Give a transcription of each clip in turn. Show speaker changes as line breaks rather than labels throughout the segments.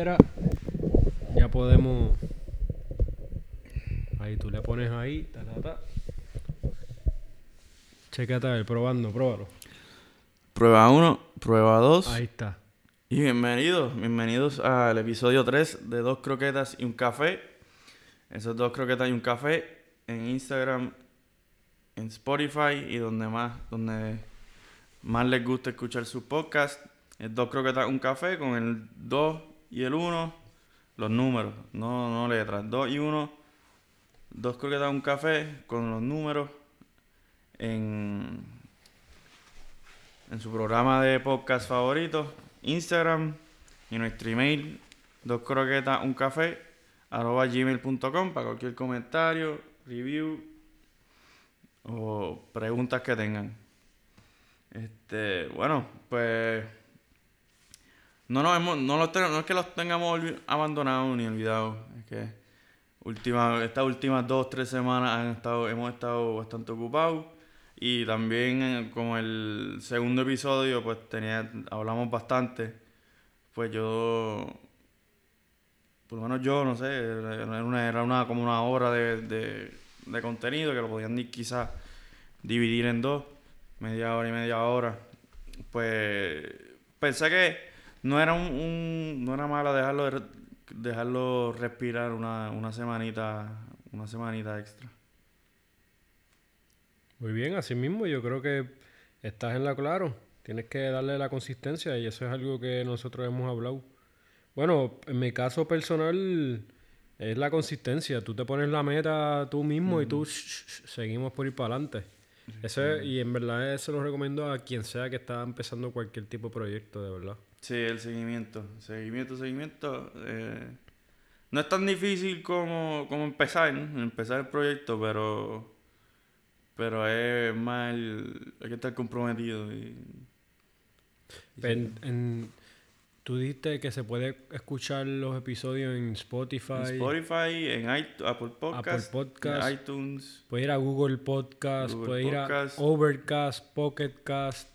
quiera, ya podemos. Ahí tú le pones ahí, ta, ta, ta. A ver, probando, pruébalo.
Prueba 1, prueba 2.
Ahí está.
Y bienvenidos, bienvenidos al episodio 3 de Dos Croquetas y un Café. Esos dos croquetas y un café en Instagram, en Spotify y donde más, donde más les gusta escuchar su podcast. Es Dos Croquetas y un Café con el 2 y el 1, los números, no, no letras. 2 y 1, Dos Croquetas un Café con los números en, en su programa de podcast favorito, Instagram y nuestro email, dos croquetas, un café, arroba gmail.com para cualquier comentario, review o preguntas que tengan. Este, bueno, pues no nos hemos, no, los ten- no es que los tengamos abandonados ni olvidados, es que última, estas últimas dos, tres semanas han estado, hemos estado bastante ocupados. Y también eh, como el segundo episodio, pues tenía, hablamos bastante. Pues yo, por lo menos yo, no sé, era una, era una como una hora de, de, de contenido que lo podían quizás dividir en dos, media hora y media hora. Pues pensé que no era un, un- no era malo dejarlo de dejarlo respirar una, una semanita, una semanita extra.
Muy bien, así mismo yo creo que estás en la claro. Tienes que darle la consistencia y eso es algo que nosotros hemos hablado. Bueno, en mi caso personal es la consistencia. Tú te pones la meta tú mismo y tú sh- sh- sh, seguimos por ir para adelante. Eso es- y en verdad eso lo recomiendo a quien sea que está empezando cualquier tipo de proyecto, de verdad.
Sí, el seguimiento. Seguimiento, seguimiento. eh, no es tan difícil como, como empezar, ¿no? empezar el proyecto, pero pero es más el, hay que estar comprometido. Y, y
En- en- tú dijiste que se puede escuchar los episodios en Spotify.
en Spotify, en iTunes, Apple Podcast,
Podcast.
en iTunes.
Puedes ir a Google Podcast, puedes ir a
Podcast.
Overcast, Pocket Cast.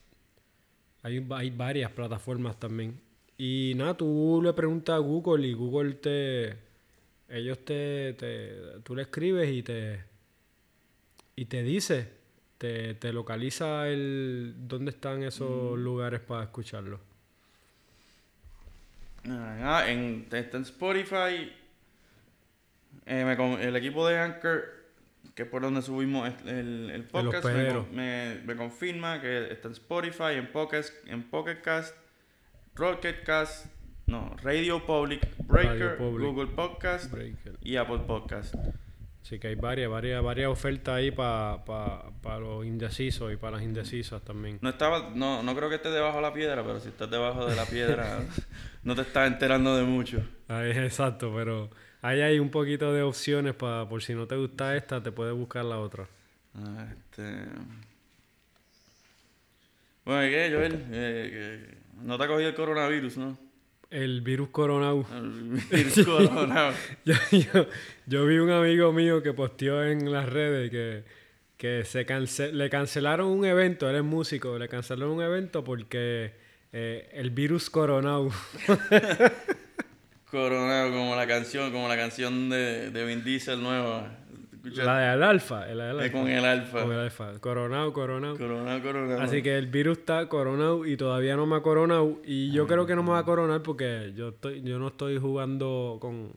Hay, hay varias plataformas también. Y nada, tú le preguntas a Google y Google te. Ellos te. te tú le escribes y te. Y te dice. Te, te localiza el dónde están esos lugares para escucharlo.
Ah, en, está en Spotify. Eh, me el equipo de Anchor, que es por donde subimos el, podcast, me, confirma que está en Spotify, en Pocket, en Pocket Cast, Rocket Cast, no, Radio Public, Breaker,
Radio Public.
Google Podcast
Breaker.
y Apple Podcast.
Así que hay varias, varias, varias ofertas ahí para los indecisos y para las indecisas también.
No estaba, no, no creo que esté debajo de la piedra, pero si estás debajo de la piedra, no te estás enterando de mucho.
Ahí, exacto, pero ahí hay un poquito de opciones para, por si no te gusta esta, te puedes buscar la otra.
Ah, este... Bueno, ¿y qué, Joel? Eh, que no te ha cogido el coronavirus, ¿no?
El virus coronado.
El virus corona.
Yo, yo, yo vi un amigo mío que posteó en las redes que, que se cance- le cancelaron un evento, él es músico, le cancelaron un evento porque eh, el virus coronado.
Coronado, como la canción, como la canción de, de Vin Diesel nueva. ¿Escuchaste?
la del alfa, la del
con el alfa.
Con el alfa. Coronado, coronado.
Coronado, coronado.
Así que el virus está coronado y todavía no me ha coronado. Y yo creo que no me va a coronar porque yo estoy, yo no estoy jugando con,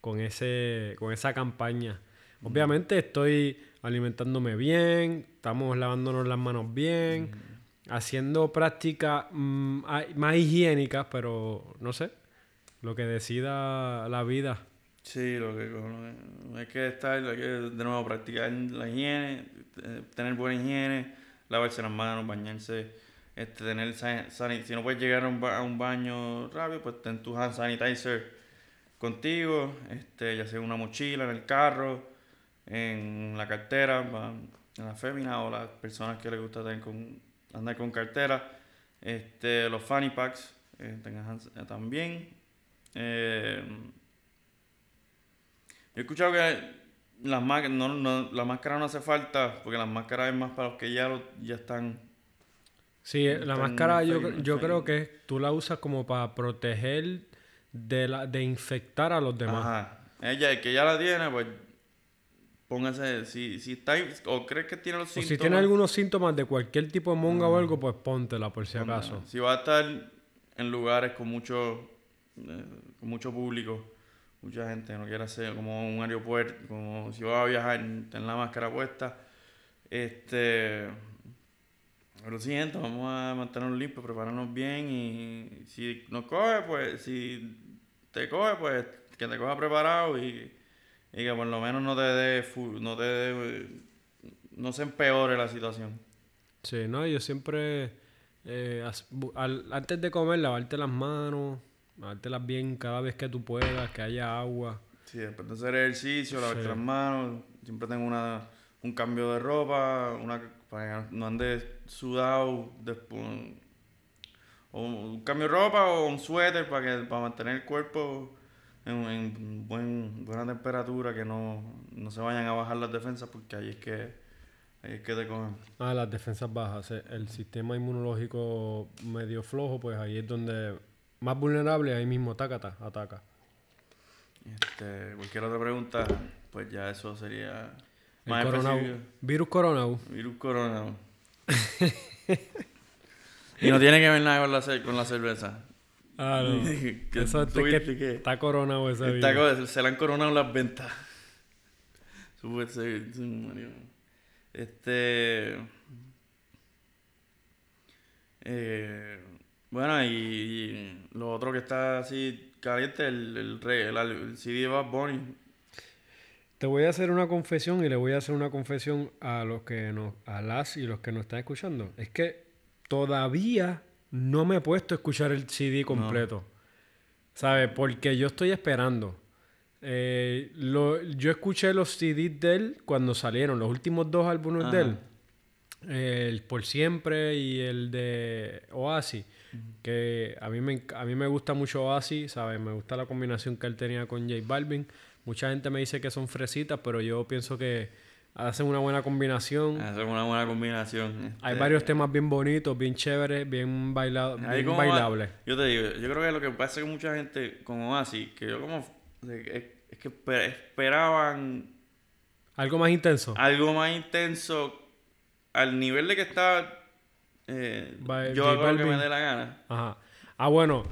con ese, con esa campaña. Obviamente estoy alimentándome bien, estamos lavándonos las manos bien, haciendo prácticas mm, más higiénicas, pero no sé, lo que decida la vida.
Sí, lo que con- hay que estar, hay que de nuevo practicar la higiene, eh, tener buena higiene, lavarse las manos, bañarse, este, tener sa- sani- si no puedes llegar a un, ba- a un baño rápido, pues ten tu hand sanitizer contigo, este, ya sea en una mochila, en el carro, en la cartera, en la fémina o las personas que les gusta tener con, andar con cartera, este, los fanny packs, eh, tengan eh, también. Eh, Yo he escuchado que las no, no, la máscara no hace falta, porque las máscaras es más para los que ya, lo- ya están.
Sí, la
Están
máscara yo, yo creo que tú la usas como para proteger de, la, de infectar a los demás.
Ajá. Ella, el que ya la tiene, pues póngase, si, si está, o crees que tiene los
O
síntomas.
si tiene algunos síntomas de cualquier tipo de monga o algo, pues póntela por si acaso.
Si va a estar en lugares con mucho, eh, con mucho público, mucha gente, no quiere hacer como un aeropuerto, como si va a viajar, ten la máscara puesta. Este, lo siento, vamos a mantenernos limpios, prepararnos bien y si nos coge, pues, si te coge, pues que te coja preparado y, que por lo menos no te dé, no te no se empeore la situación.
Sí, no, yo siempre, eh, antes de comer, lavarte las manos, lavártelas bien cada vez que tú puedas, que haya agua.
Sí, después de hacer ejercicio, lavarte
Sí.
las manos, siempre tengo una, un cambio de ropa, una, para que no andes sudado, después, o un cambio de ropa o un suéter para, que, para mantener el cuerpo en, en buen, buena temperatura, que no, no se vayan a bajar las defensas porque ahí es que, ahí es que te cogen.
Ah, las defensas bajas. El sistema inmunológico medio flojo, pues ahí es donde más vulnerable, ahí mismo tácata, ataca.
Este, cualquier otra pregunta, pues ya eso sería
El
más
coronau-
específico.
virus coronau.
Virus corona. y no tiene que ver nada con la, con la cerveza.
Ah, no.
Que
Eso es que
que-
está coronado
cosa, se le han coronado las ventas. Este. eh, bueno, y, y lo otro que está así caliente, el, el, el, el CD de Bad Bunny.
Te voy a hacer una confesión y le voy a hacer una confesión a los que nos, a las y los que nos están escuchando. Es que todavía no me he puesto a escuchar el CD completo. ¿Sabes? Porque yo estoy esperando. Eh, lo- yo escuché los CDs de él cuando salieron, los últimos dos álbumes de él. El Por Siempre y el de Oasis. Que a mí, me, a mí me gusta mucho Oasis, ¿sabes? Me gusta la combinación que él tenía con J Balvin. Mucha gente me dice que son fresitas, pero yo pienso que hacen una buena combinación.
Es una buena combinación.
Hay
Este,
varios temas bien bonitos, bien chéveres, bien, baila-
Ahí
bien bailables.
va- Yo te digo, yo creo que lo que pasa con mucha gente con Oasis, que yo como es, es que esper- esperaban
Algo más intenso.
algo más intenso al nivel de que está eh, yo hago lo que me dé la gana.
Ajá. Ah, bueno.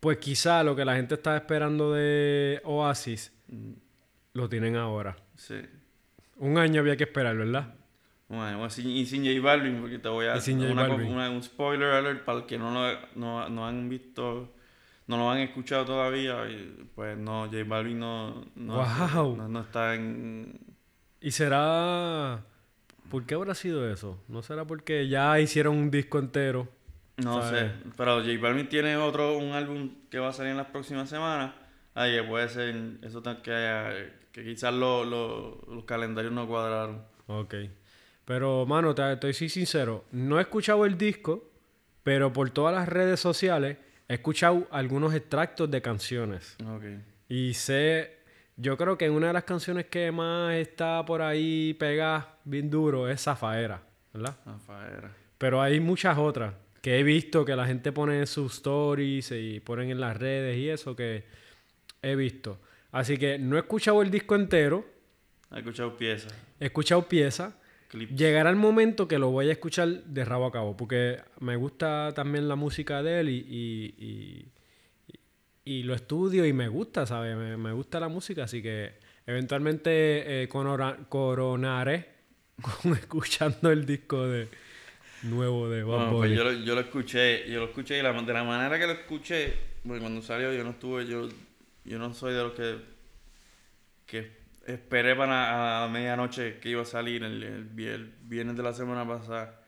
Pues quizá lo que la gente estaba esperando de Oasis
Mm,
lo tienen ahora.
Sí.
Un año había que esperar, ¿verdad?
Bueno, y sin J Balvin, porque te voy a
sin
una una- un spoiler alert para el que no lo no, no han visto, no lo han escuchado todavía, y, pues no, J Balvin no, no,
Guau.
no, no está en...
¿Y será... ¿Por qué habrá sido eso? ¿No será porque ya hicieron un disco entero?
No
¿Sabes?
sé, pero J Balvin tiene otro, un álbum que va a salir en las próximas semanas. Ahí que puede ser, eso que, haya- que quizás lo- lo- los calendarios no cuadraron.
Ok. Pero, mano, te, estoy sincero. No he escuchado el disco, pero por todas las redes sociales he escuchado algunos extractos de canciones.
Ok.
Y sé, yo creo que una de las canciones que más está por ahí pegada bien duro es Zafaera, ¿verdad?
Rafaela.
Pero hay muchas otras que he visto que la gente pone en sus stories y ponen en las redes y eso que he visto. Así que no he escuchado el disco entero,
He escuchado piezas,
he escuchado piezas. Llegará el momento que lo voy a escuchar de rabo a cabo, porque me gusta también la música de él y, y, y- y lo estudio y me gusta, ¿sabes? Me, me gusta la música, así que eventualmente eh, coronaré con escuchando el disco de nuevo de Bad
Bueno, pues yo lo, yo lo escuché, yo lo escuché y la, de la manera que lo escuché, porque cuando salió yo no estuve, yo, yo no soy de los que, que esperé para a medianoche que iba a salir el, el, vi- el viernes de la semana pasada.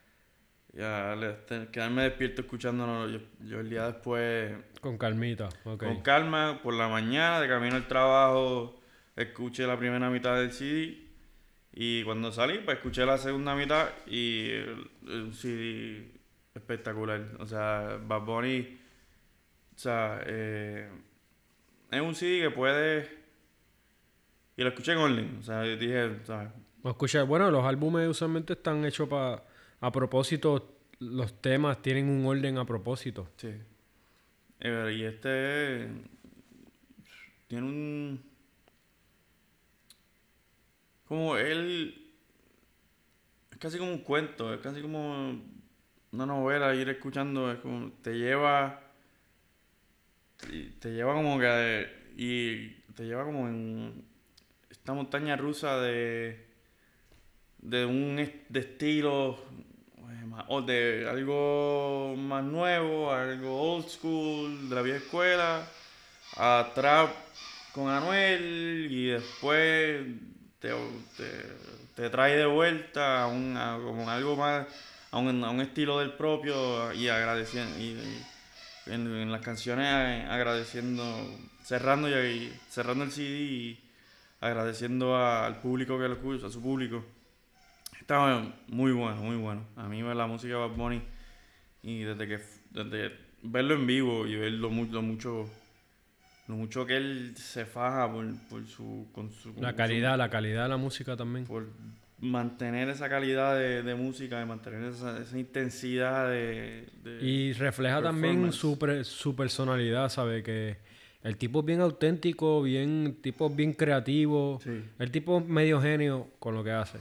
Ya, quedarme despierto escuchándolo. Yo, yo el día después,
Con calmita, ok.
con calma, por la mañana, de camino al trabajo, escuché la primera mitad del CD. Y cuando salí, pues escuché la segunda mitad y el CD espectacular. O sea, Bad Bunny, o sea, eh, es un CD que puede... Y lo escuché en orden. O sea, dije, ¿sabes?
Escucha, bueno, los álbumes usualmente están hechos para... A propósito, los temas tienen un orden a propósito.
Sí. Eh, y este tiene un como él es casi como un cuento, es casi como una novela ir escuchando, es como te lleva te lleva como que y te lleva como en esta montaña rusa de de un de estilo o de algo más nuevo, algo old school, de la vieja escuela, a trap con Anuel y después te, te, trae de vuelta a, un, como algo más, a un, a un, estilo del propio y agradeciendo, y, en, las canciones agradeciendo, cerrando y, cerrando el CD y agradeciendo al público que lo escucha, a su público. Estaba muy bueno, muy bueno. A mí la música de Bad Bunny y desde que desde verlo en vivo y verlo mucho, mucho lo mucho que él se faja por, su, con su
la calidad, la calidad de la música también.
Por mantener esa calidad de, música, de mantener esa, intensidad de,
Y refleja también su, su personalidad, ¿sabe? Que el tipo es bien auténtico, bien, tipo bien creativo. El tipo medio genio con lo que hace.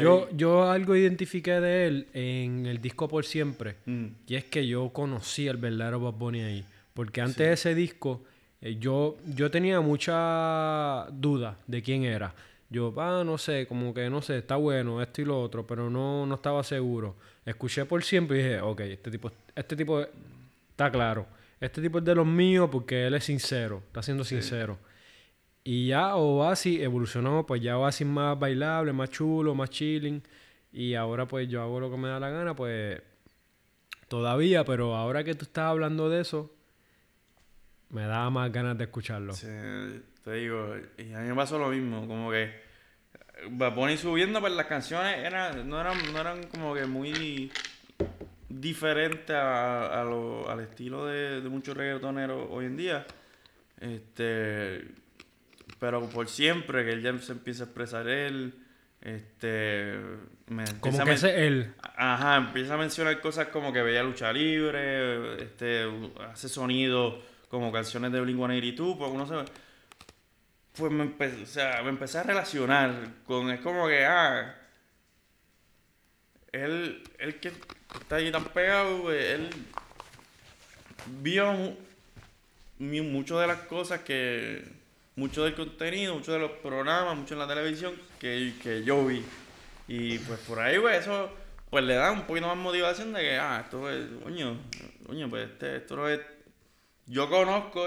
Yo, yo algo identifiqué de él en el disco Por Siempre. Mm. Y es que yo conocí al verdadero Bob Bunny ahí. Porque antes de ese disco, eh, yo, yo tenía mucha duda de quién era. Yo, ah, no sé, como que no sé, está bueno, esto y lo otro, pero no, no estaba seguro. Escuché por siempre y dije, ok, este tipo, este tipo está claro. Este tipo es de los míos porque él es sincero, está siendo sincero. Y ya Oasis evolucionó, pues ya Oasis más bailable, más chulo, más chilling. Y ahora pues yo hago lo que me da la gana, pues todavía, pero ahora que tú estás hablando de eso, me da más ganas de escucharlo.
Sí, te digo, y a mí me pasó lo mismo, como que Bad subiendo, pues las canciones eran, no, eran, no eran como que muy diferente a, lo, al estilo de, muchos reggaetoneros hoy en día. Este, pero por siempre que él ya se empieza a expresar él, este,
como que ese él.
Ajá, empieza a mencionar cosas como que veía lucha libre, este, hace sonido como canciones de Blink-182, pues uno se pues me empecé, o sea, me empecé a relacionar con, es como que, ah, él, él que está ahí tan pegado, él vio muchas de las cosas que, mucho del contenido, muchos de los programas, mucho en la televisión que, que yo vi. Y pues por ahí, pues eso, pues le da un poquito más motivación de que, ah, esto es, coño, coño, pues este, esto es, yo conozco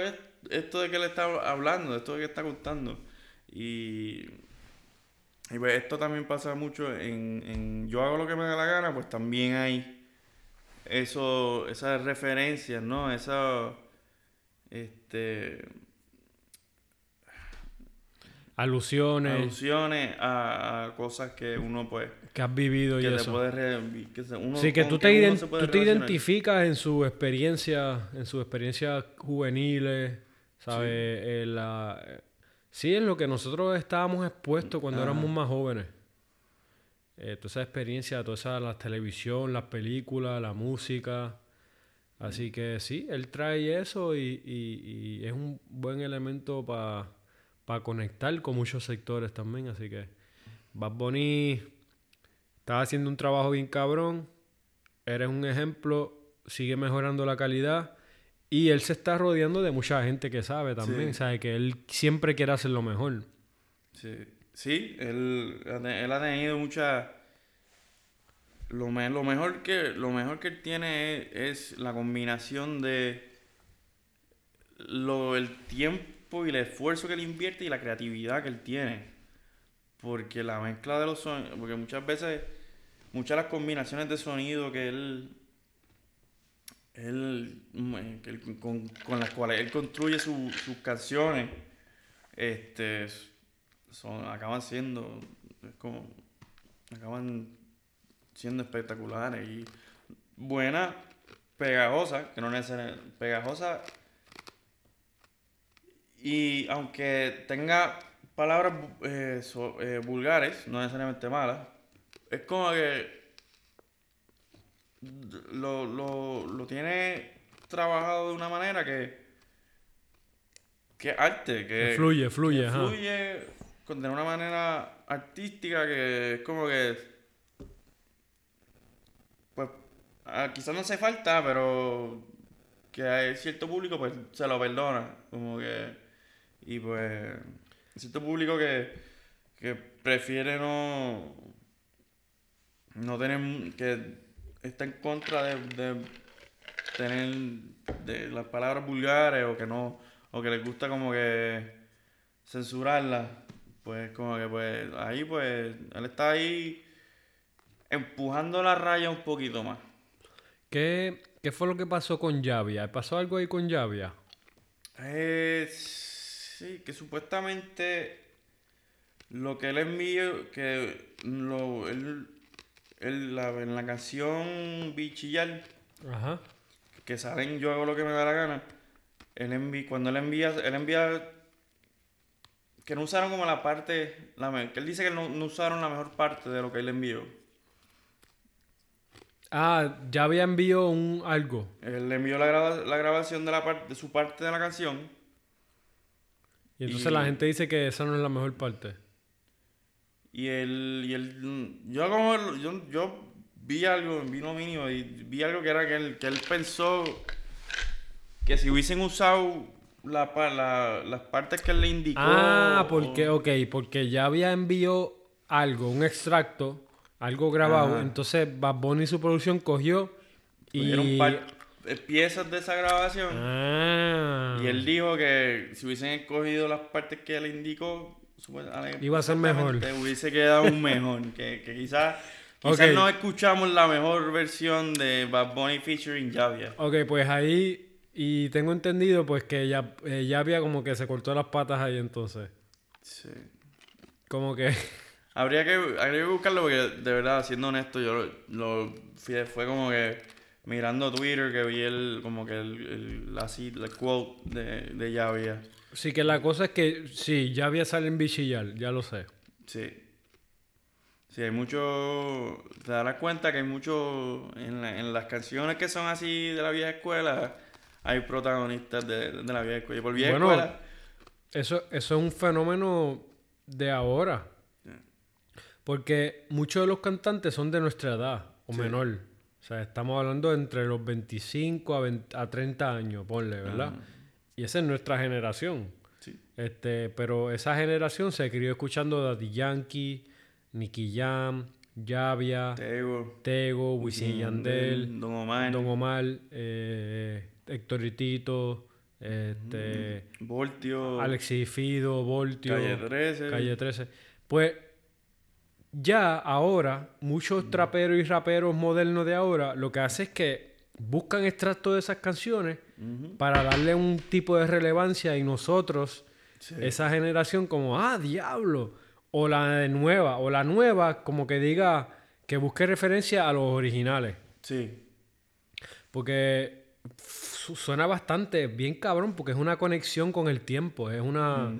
esto de que le está hablando, esto de que está contando. Y y pues esto también pasa mucho en, Yo hago lo que me da la gana, pues también hay eso, esas referencias, ¿no? Esas. Este.
Alusiones.
Alusiones a, cosas que uno, pues.
Que has vivido y eso.
que
sí, que tú te, tú te identificas en su experiencia, en sus experiencias juveniles, ¿sabes? Sí. la Sí, en lo que nosotros estábamos expuestos cuando éramos más jóvenes. Eh, toda esa experiencia, toda esa la televisión, las películas, la música. Así que sí, él trae eso y, es un buen elemento para conectar con muchos sectores también. Así que Bad Bunny está haciendo un trabajo bien cabrón. Eres un ejemplo, sigue mejorando la calidad. Y él se está rodeando de mucha gente que sabe también, sabe que él siempre quiere hacer lo mejor.
Sí, sí él, él ha tenido mucha... Lo, lo, mejor que, lo mejor que él tiene es, la combinación de lo, el tiempo y el esfuerzo que él invierte y la creatividad que él tiene. Porque la mezcla de los sonidos, porque muchas veces, muchas de las combinaciones de sonido que él él, mm, con, con, las cuales él construye sus canciones, este, son, acaban siendo, como, acaban siendo espectaculares y buenas, pegajosas, que no necesariamente, pegajosas, y aunque tenga palabras eh, eh, vulgares, no necesariamente malas, es como que lo, lo, lo tiene trabajado de una manera que que arte, que
fluye, fluye,
que
ajá.
fluye con- de una manera artística que es como que pues ah, quizás no hace falta, pero que hay cierto público pues se lo perdona, como que y pues cierto público que que prefiere no no tener que está en contra de, de tener de las palabras vulgares o que no o que les gusta como que censurarlas pues como que pues ahí pues él está ahí empujando la raya un poquito más
¿Qué, ¿Qué fue lo que pasó con Javia? ¿Pasó algo ahí con Javia?
Eh, sí, que supuestamente lo que él envió, que lo, él, él- la, en la canción Bichillar,
Ajá.
que salen Yo hago lo que me da la gana, él envi- cuando él envía, él envía que no usaron como la parte, la, que él dice que no, no usaron la mejor parte de lo que él envió.
Ah, Javia envió un algo.
Él envió la, la grabación de, la parte de su parte de la canción
Y entonces
Y-
la gente dice que esa no es la mejor parte.
Y él, y él, yo como, yo, yo vi algo en Vino Mínimo y vi algo que era que él, que él pensó que si hubiesen usado la, la- las partes que él le indicó.
Ah, porque,
o-
ok, porque Javia envió algo, un extracto, algo grabado.
Ajá.
Entonces Bad Bunny y su producción cogió y...
eh, piezas de esa grabación.
Ah.
Y él dijo que si hubiesen escogido las partes que él indicó,
Iba a ser mejor.
Hubiese quedado un mejor. que, que quizás quizás no escuchamos la mejor versión de Bad Bunny featuring Javia.
Ok, pues ahí... Y tengo entendido pues que ya, eh, Javia como que se cortó las patas ahí entonces.
Sí.
Como que...
Habría que, habría que buscarlo porque, de verdad, siendo honesto, yo lo, lo fui- fue como que mirando Twitter que vi el, como que el, el, así, el quote de, de Javia.
Sí, que la cosa es que sí, Javia sale en bichillar, ya lo sé.
Sí. Sí, hay mucho, te darás cuenta que hay mucho, en, la- en las canciones que son así de la vieja escuela, hay protagonistas de, de la vieja escuela. Y por vieja
Bueno,
escuela,
Eso, eso es un fenómeno de ahora. Porque muchos de los cantantes son de nuestra edad o
Sí.
menor. O sea, estamos hablando entre los 25 a, 20 a 30 años, ponle, ¿verdad? Y esa es nuestra generación.
sí.
Este, pero esa generación se crió escuchando Daddy Yankee, Nicky Jam, Javia,
Tego,
Tego, Wisin y Yandel,
Don Omar,
Don Omar, eh, Héctor este,
Voltio,
Alexis Fido, Voltio,
Calle 13.
Calle 13. Pues ya ahora, muchos traperos y raperos modernos de ahora lo que hacen es que buscan extractos de esas canciones para darle un tipo de relevancia y nosotros,
Sí.
esa generación, como, ah, diablo, o la de nueva, o la nueva, como que diga que busque referencia a los originales.
Sí.
Porque su- suena bastante bien cabrón, porque es una conexión con el tiempo, es una...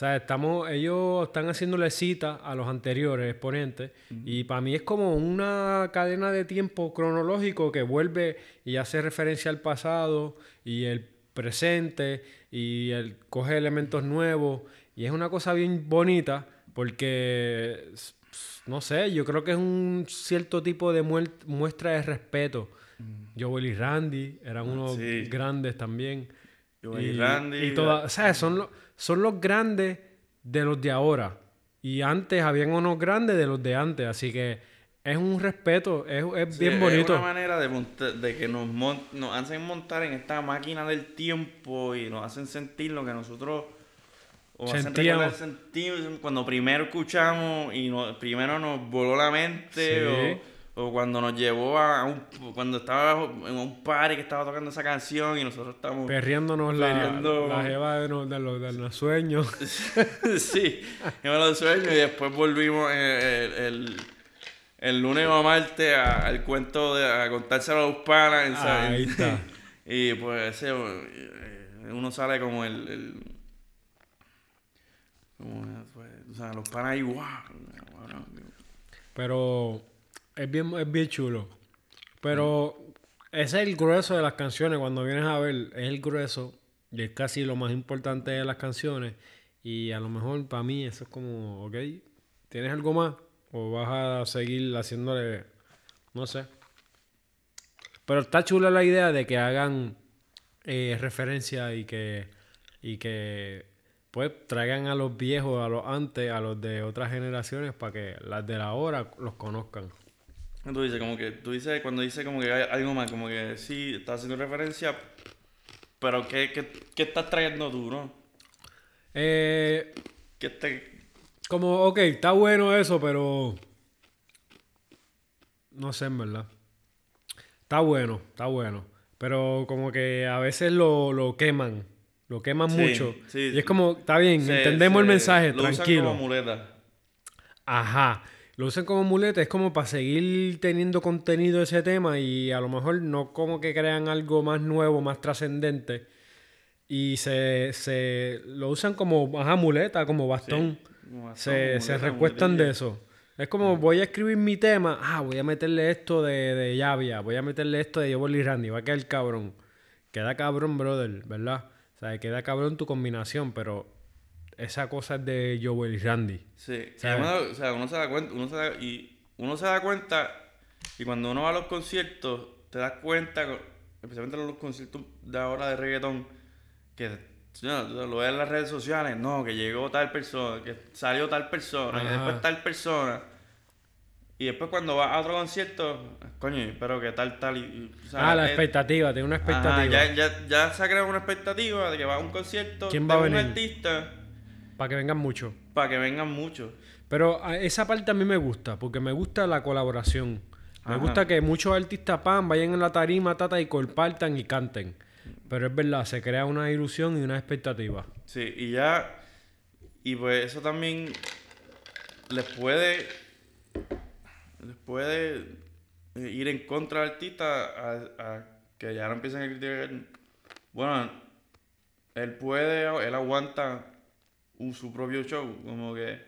sea, estamos, ellos están haciéndole cita a los anteriores exponentes y para mí es como una cadena de tiempo cronológico que vuelve y hace referencia al pasado y el presente y el, coge elementos nuevos y es una cosa bien bonita porque, no sé, yo creo que es un cierto tipo de muestra de respeto. Joel y Randy eran unos
Sí.
grandes también.
Joel y Randy,
y toda- o sea, son, los son los grandes de los de ahora. Y antes habían unos grandes de los de antes. Así que es un respeto, es, es
Sí,
bien
Es
bonito.
una manera de, monta- de que nos, mon- nos hacen montar en esta máquina del tiempo y nos hacen sentir lo que nosotros o hacen
Sentíamos.
recordar sentimos cuando primero escuchamos y no- primero nos voló la mente
Sí.
o, o cuando nos llevó a un cuando estaba en un party que estaba tocando esa canción y nosotros estamos
Perreándonos la, la jeva de, los- de los, de los sueños.
sí, yo me lo sueño y después volvimos el, el, el- lunes o martes a- al cuento de a contárselo a los panas.
Ahí está.
y pues ese, eh, uno sale como el... el como, pues, o sea, los panas ahí, wow.
Pero es bien, es bien chulo. Pero Ese es el grueso de las canciones. Cuando vienes a ver, es el grueso. Y es casi lo más importante de las canciones. Y a lo mejor para mí eso es como, ok, ¿tienes algo más? ¿O vas a seguir haciéndole, no sé? Pero está chula la idea de que hagan eh, referencia y que, y que pues traigan a los viejos, a los antes, a los de otras generaciones para que las de la hora los conozcan.
Tú dices, como que, tú dices, cuando dice como que hay algo más, como que sí, estás haciendo referencia, pero ¿qué, qué, qué estás trayendo tú, no?
Eh,
¿Qué te...
como, ok, está bueno eso, pero... No sé, en verdad. Está bueno, está bueno. Pero como que a veces lo, lo queman. Lo queman
Sí,
mucho.
sí.
y es como, está bien, entendemos el mensaje,
lo usan
tranquilo.
como muleta.
Ajá. Lo usan como muleta, es como para seguir teniendo contenido de ese tema y a lo mejor no como que crean algo más nuevo, más trascendente. Y se, se lo usan como ajá, muleta, como bastón.
Como bastón,
se, se recuestan de eso. Es como voy a escribir mi tema, ah, voy a meterle esto de, de Yavia, voy a meterle esto de Yobol y Randy, va a quedar cabrón. Queda cabrón, brother, ¿verdad? O sea, queda cabrón tu combinación, pero esa cosa es de Joel y Randy.
Sí, y
¿Sabes?
uno, o sea, uno se da cuenta, uno se da, y uno se da cuenta, y cuando uno va a los conciertos, te das cuenta, especialmente en los conciertos de ahora de reggaetón, que no, lo ves en las redes sociales, no, que llegó tal persona, que salió tal persona, que
Ajá.
después tal persona. Y después cuando vas a otro concierto, coño, pero que tal, tal, y, y, o sea,
ah, la
es-
expectativa, tiene una
Ajá,
expectativa.
ya, ya, ya se ha creado una expectativa de que va a un concierto
¿Quién
de
va a
un
venir?
artista
Para que vengan muchos.
para que vengan muchos.
Pero esa parte a mí me gusta, porque me gusta la colaboración. Me
Ajá.
gusta que muchos artistas pan vayan en la tarima, tata, y compartan y canten. Pero es verdad, se crea una ilusión y una expectativa.
Sí, y ya. Y pues eso también les puede. Les puede ir en contra del artista a, a que ya no empiecen a criticar. Bueno, él puede, él aguanta un- su propio show, como que.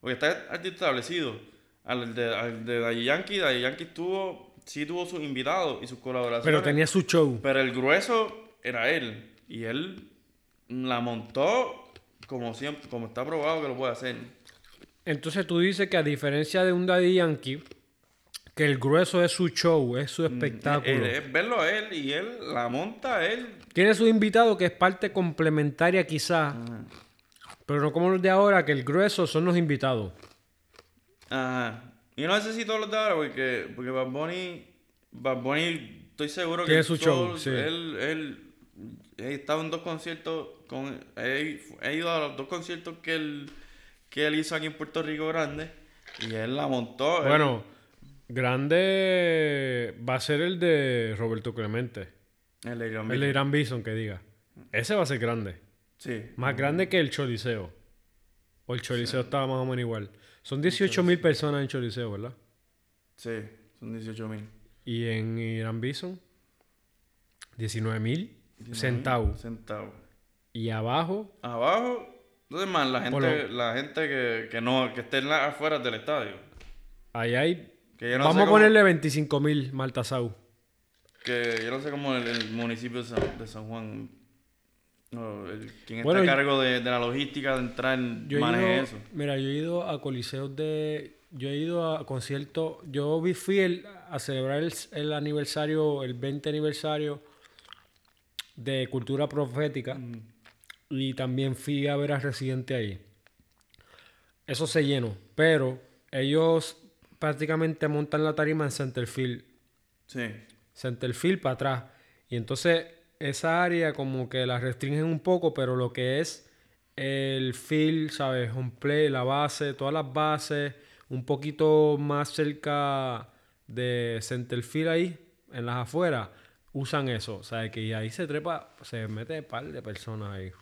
Porque está establecido. Al de, al de Daddy Yankee, Daddy Yankee tuvo, sí tuvo sus invitados y sus colaboraciones.
Pero tenía su show.
Pero el grueso era él. Y él la montó como siempre, como está probado que lo puede hacer.
Entonces tú dices que a diferencia de un Daddy Yankee, que el grueso es su show, es su espectáculo.
Es, es verlo a él y él la monta a él.
Tiene su invitado que es parte complementaria quizás, pero no como los de ahora, que el grueso son los invitados.
Ajá. Y no necesito los de ahora porque, porque Bad Bunny, Bad Bunny, estoy seguro que
Tiene su show,
todos-
sí.
él, él, he estado en dos conciertos con, he, he ido a los dos conciertos que él, que él hizo aquí en Puerto Rico grande y él la montó. él-
Bueno, grande va a ser el de Roberto Clemente.
el de Irán
El de Irán Bison, que diga. Ese va a ser grande.
Sí.
Más grande que el Choliseo. O el Choliseo estaba más o menos igual. Son 18 mil personas en Choliseo, ¿verdad?
Sí, son 18 mil.
Y en Irán Bison, 19 mil centavos.
Centavos.
Y abajo,
Abajo, entonces más la gente, la gente que, que no, que esté en la, afuera del estadio.
ahí hay.
Que yo no
vamos a
cómo-
ponerle 25 mil Maltasau.
Que yo no sé cómo el, el municipio de San, de San Juan, el-
Bueno,
está a cargo de, de la logística de entrar,
Yo he
maneje
ido,
eso.
Mira, yo he ido a coliseos de. Yo he ido a conciertos. Yo vi- fui el- a celebrar el, el aniversario, el 20 aniversario de Cultura Profética. Y también fui a ver a Residente ahí. Eso se llenó. Pero ellos prácticamente montan la tarima en Centerfield.
Sí.
Centerfield para atrás. Y entonces esa área como que la restringen un poco, pero lo que es el field, ¿sabes? Home play, la base, todas las bases, un poquito más cerca de Centerfield ahí, en las afueras, usan eso. O sea, que ahí se trepa, se mete un par de personas ahí.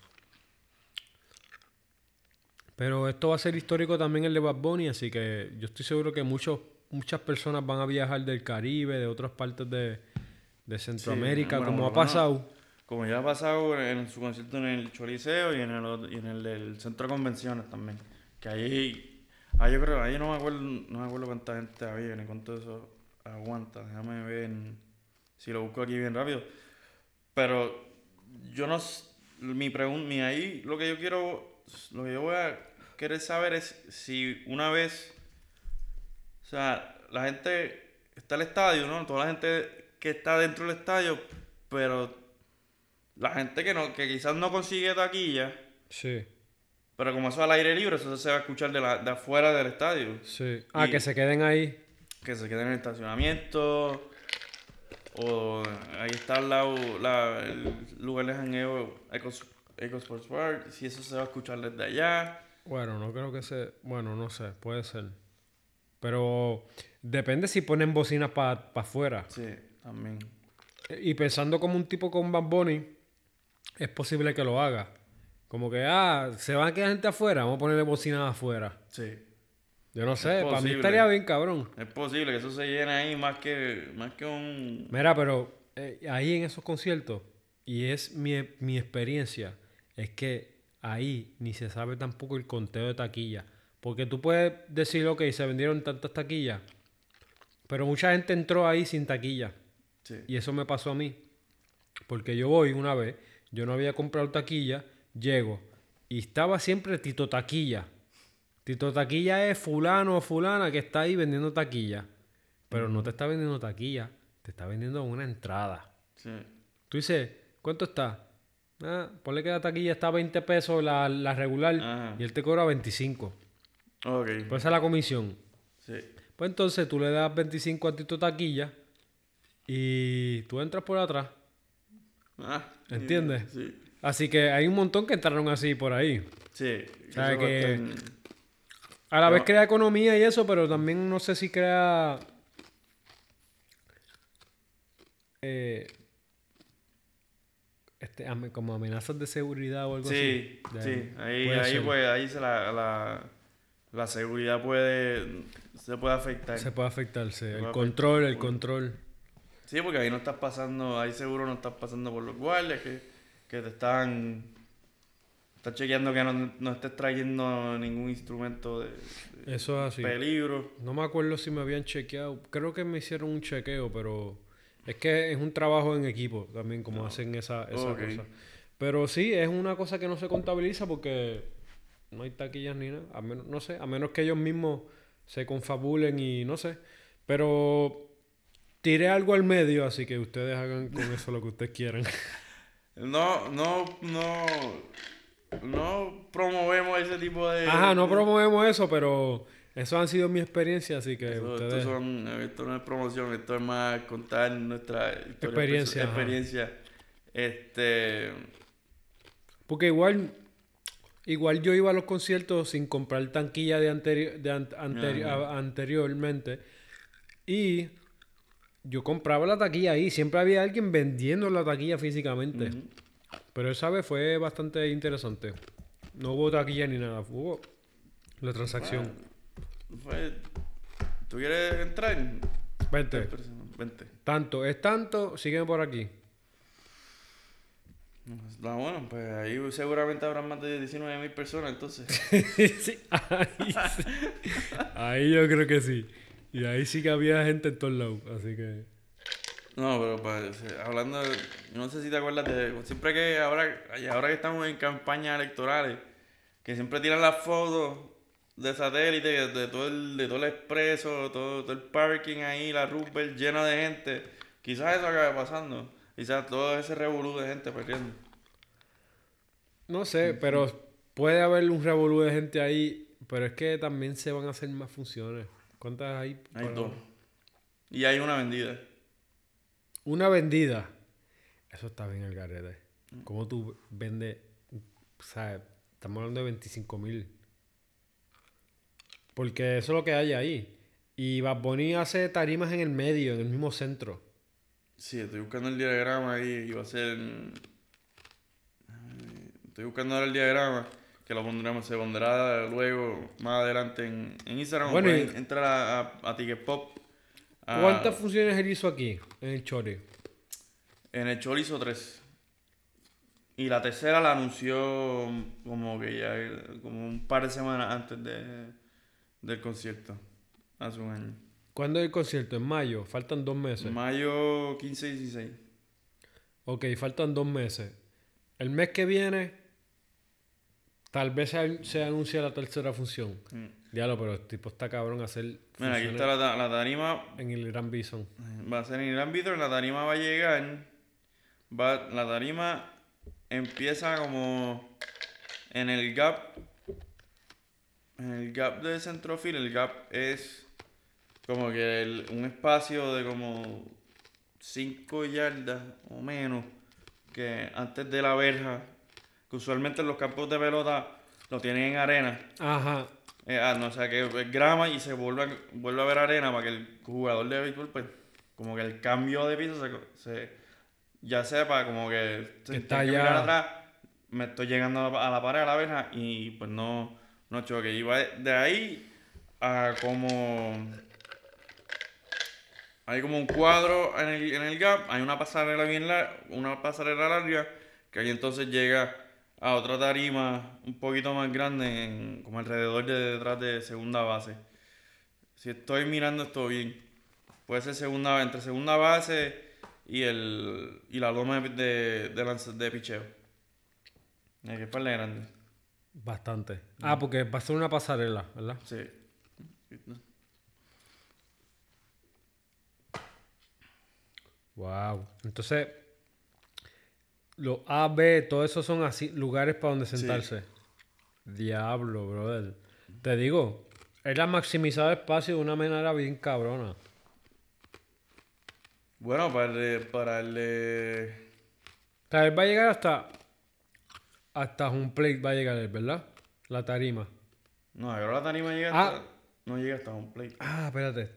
Pero esto va a ser histórico también el de Bad Bunny, así que yo estoy seguro que muchos, muchas personas van a viajar del Caribe, de otras partes de, de Centroamérica,
bueno,
como ha pasado.
Como ya ha pasado en su concierto en el Choliseo y en el, y en el, del centro de convenciones también. Que ahí, ahí yo creo, ahí no me acuerdo, no me acuerdo cuánta gente había ni cuánto eso aguanta. Déjame ver. si lo busco aquí bien rápido. Pero yo no. Mi pregunta. Mi ahí, lo que yo quiero. Lo que yo voy a querer saber es si una vez. O sea, la gente. Está el estadio, ¿no? Toda la gente que está dentro del estadio, pero. La gente que no que quizás no consigue taquilla,
Sí,
pero como eso al aire libre, eso se va a escuchar de, la, de afuera del estadio.
sí. Ah,
Y-
que se queden ahí.
que se queden en el estacionamiento. O ahí está al lado la, el lugar de jangueo Eco, Eco Sports Bar. Si eso se va a escuchar desde allá.
Bueno, no creo que se... Bueno, no sé, puede ser. Pero depende si ponen bocinas para afuera.
Sí, también.
Y pensando como un tipo con Bad Bunny, es posible que lo haga. Como que, ah, se van a quedar gente afuera, vamos a ponerle bocinas afuera.
Sí.
Yo no sé, para mí estaría bien cabrón.
Es posible que eso se llene ahí más que, más que un...
Mira, pero eh, ahí en esos conciertos, y es mi, mi experiencia, es que ahí ni se sabe tampoco el conteo de taquilla. Porque tú puedes decir, ok, se vendieron tantas taquillas, pero mucha gente entró ahí sin taquilla.
Sí.
Y eso me pasó a mí. Porque yo voy una vez, yo no había comprado taquilla, llego y estaba siempre Tito Taquilla. Tito Taquilla es fulano o fulana que está ahí vendiendo taquilla. Pero no te está vendiendo taquilla, te está vendiendo una entrada.
Sí.
Tú dices, ¿cuánto está? Ah, ponle que la taquilla está a 20 pesos la, la regular
Ajá.
y él te cobra 25.
Ok.
Pues esa es la comisión.
Sí.
Pues entonces tú le das 25 a Tito Taquilla y tú entras por atrás.
Ah,
¿Entiendes?
Sí.
Así que hay un montón que entraron así por ahí.
Sí.
sea,
Eso va a
que- A la vez crea economía y eso, pero también no sé si crea... eh, este, como amenazas de seguridad o algo
Sí,
así. De-
sí. Ahí, ahí, pues, ahí se la, la, la seguridad puede... Se puede afectar.
Se puede afectarse.
puede
El control, el control.
Sí, porque ahí no estás pasando, ahí seguro no estás pasando por los guardias que, que te están, están chequeando que no, no estés trayendo ningún instrumento de, de
Eso es así.
peligro.
No me acuerdo si me habían chequeado. Creo que me hicieron un chequeo, pero es que es un trabajo en equipo también, como hacen esa, esa cosa. Pero sí, es una cosa que no se contabiliza porque no hay taquillas ni nada. A menos, no sé, a menos que ellos mismos se confabulen y no sé. Pero tiré algo al medio, así que ustedes hagan con eso lo que ustedes quieran.
No, no, no, no promovemos ese tipo de...
Ajá, no promovemos eso, pero eso han sido mi experiencia, así que
Eso-
ustedes...
esto, son- esto no es promoción, esto es más contar nuestra
Experiencia,
experiencia. Este,
Porque igual, igual yo iba a los conciertos sin comprar tanquilla de, anteri- de an- anteri- anteriormente. Y yo compraba la taquilla ahí. Siempre había alguien vendiendo la taquilla físicamente. Pero esa vez fue bastante interesante. No hubo taquilla ni nada. Hubo la transacción.
Fue- ¿Tú quieres entrar?
Vente.
Vente.
Tanto, es tanto, sígueme por aquí.
Ah, bueno, pues ahí seguramente habrá más de 19 mil personas entonces.
Sí, ahí, sí. Ahí yo creo que sí. Y ahí sí que había gente en todos lados. Así que...
No, pero pues, eh, hablando, de- no sé si te acuerdas de, siempre que ahora, ahora que estamos en campañas electorales, que siempre tiran las fotos de satélite, de, de todo el, de todo el expreso, todo, todo el parking ahí, la Roosevelt llena de gente. Quizás eso acabe pasando. Quizás todo ese revolú de gente perdiendo.
No sé, pero puede haber un revolú de gente ahí, pero es que también se van a hacer más funciones. ¿Cuántas hay?
Hay dos. Y hay una vendida.
Una vendida. Eso está bien el garete. ¿Cómo tú vendes? O sea, estamos hablando de 25 mil. Porque eso es lo que hay ahí. Y Bad Bunny hace tarimas en el medio, en el mismo centro.
Sí, estoy buscando el diagrama ahí y va a ser. Estoy buscando ahora el diagrama que lo pondremos, se pondrá luego más adelante en, en Instagram.
Bueno, y-
entrar a, a, a Ticket Pop. a-
¿Cuántas funciones él hizo aquí, en el Chori?
En el Chol hizo tres. Y la tercera la anunció como que ya, como un par de semanas antes de, del concierto. Hace un año.
¿Cuándo es el concierto? En mayo. Faltan dos meses.
Mayo 15 y 16.
Ok, faltan dos meses. El mes que viene, tal vez se, se anuncie la tercera función.
Mm.
Diablo, pero el tipo está cabrón hacer
Mira, aquí está la, la tarima.
en el Gran Bison.
Va a ser en el ámbito, la tarima va a llegar. Va, la tarima empieza como en el gap. En el gap de centrofil, el gap es como que el- un espacio de como 5 yardas o menos que antes de la verja, que usualmente en los campos de pelota lo tienen en arena.
Ajá.
Eh, ah, no, o sea, que es grama y se vuelve a, vuelve a ver arena para que el jugador de béisbol, pues, como que el cambio de piso se, se- ya sepa, como que se
está
que mirar atrás, me estoy llegando a la, a la pared, a la verja, y pues no, no choque. Y va de ahí a como... Hay como un cuadro en el, en el gap, hay una pasarela bien larga, una pasarela larga, que ahí entonces llega a otra tarima un poquito más grande, en- como alrededor de detrás de segunda base. Si estoy mirando esto bien, puede ser segunda, entre segunda base y el y la loma de, de, de, lanza- de picheo. Eh, que es par de grande.
Bastante. Ah, porque va a ser una pasarela, ¿verdad?
Sí.
Wow. Entonces, los A, B, todo eso son así, lugares para donde sentarse. Diablo, brother. Te digo, era maximizar espacio de una manera bien cabrona.
Bueno, para el para el
Tal vez va a llegar hasta. Hasta un plate va a llegar, él, ¿verdad? La tarima.
No, ahora la tarima llega
Ah.
hasta... No llega hasta un plate.
Ah, espérate.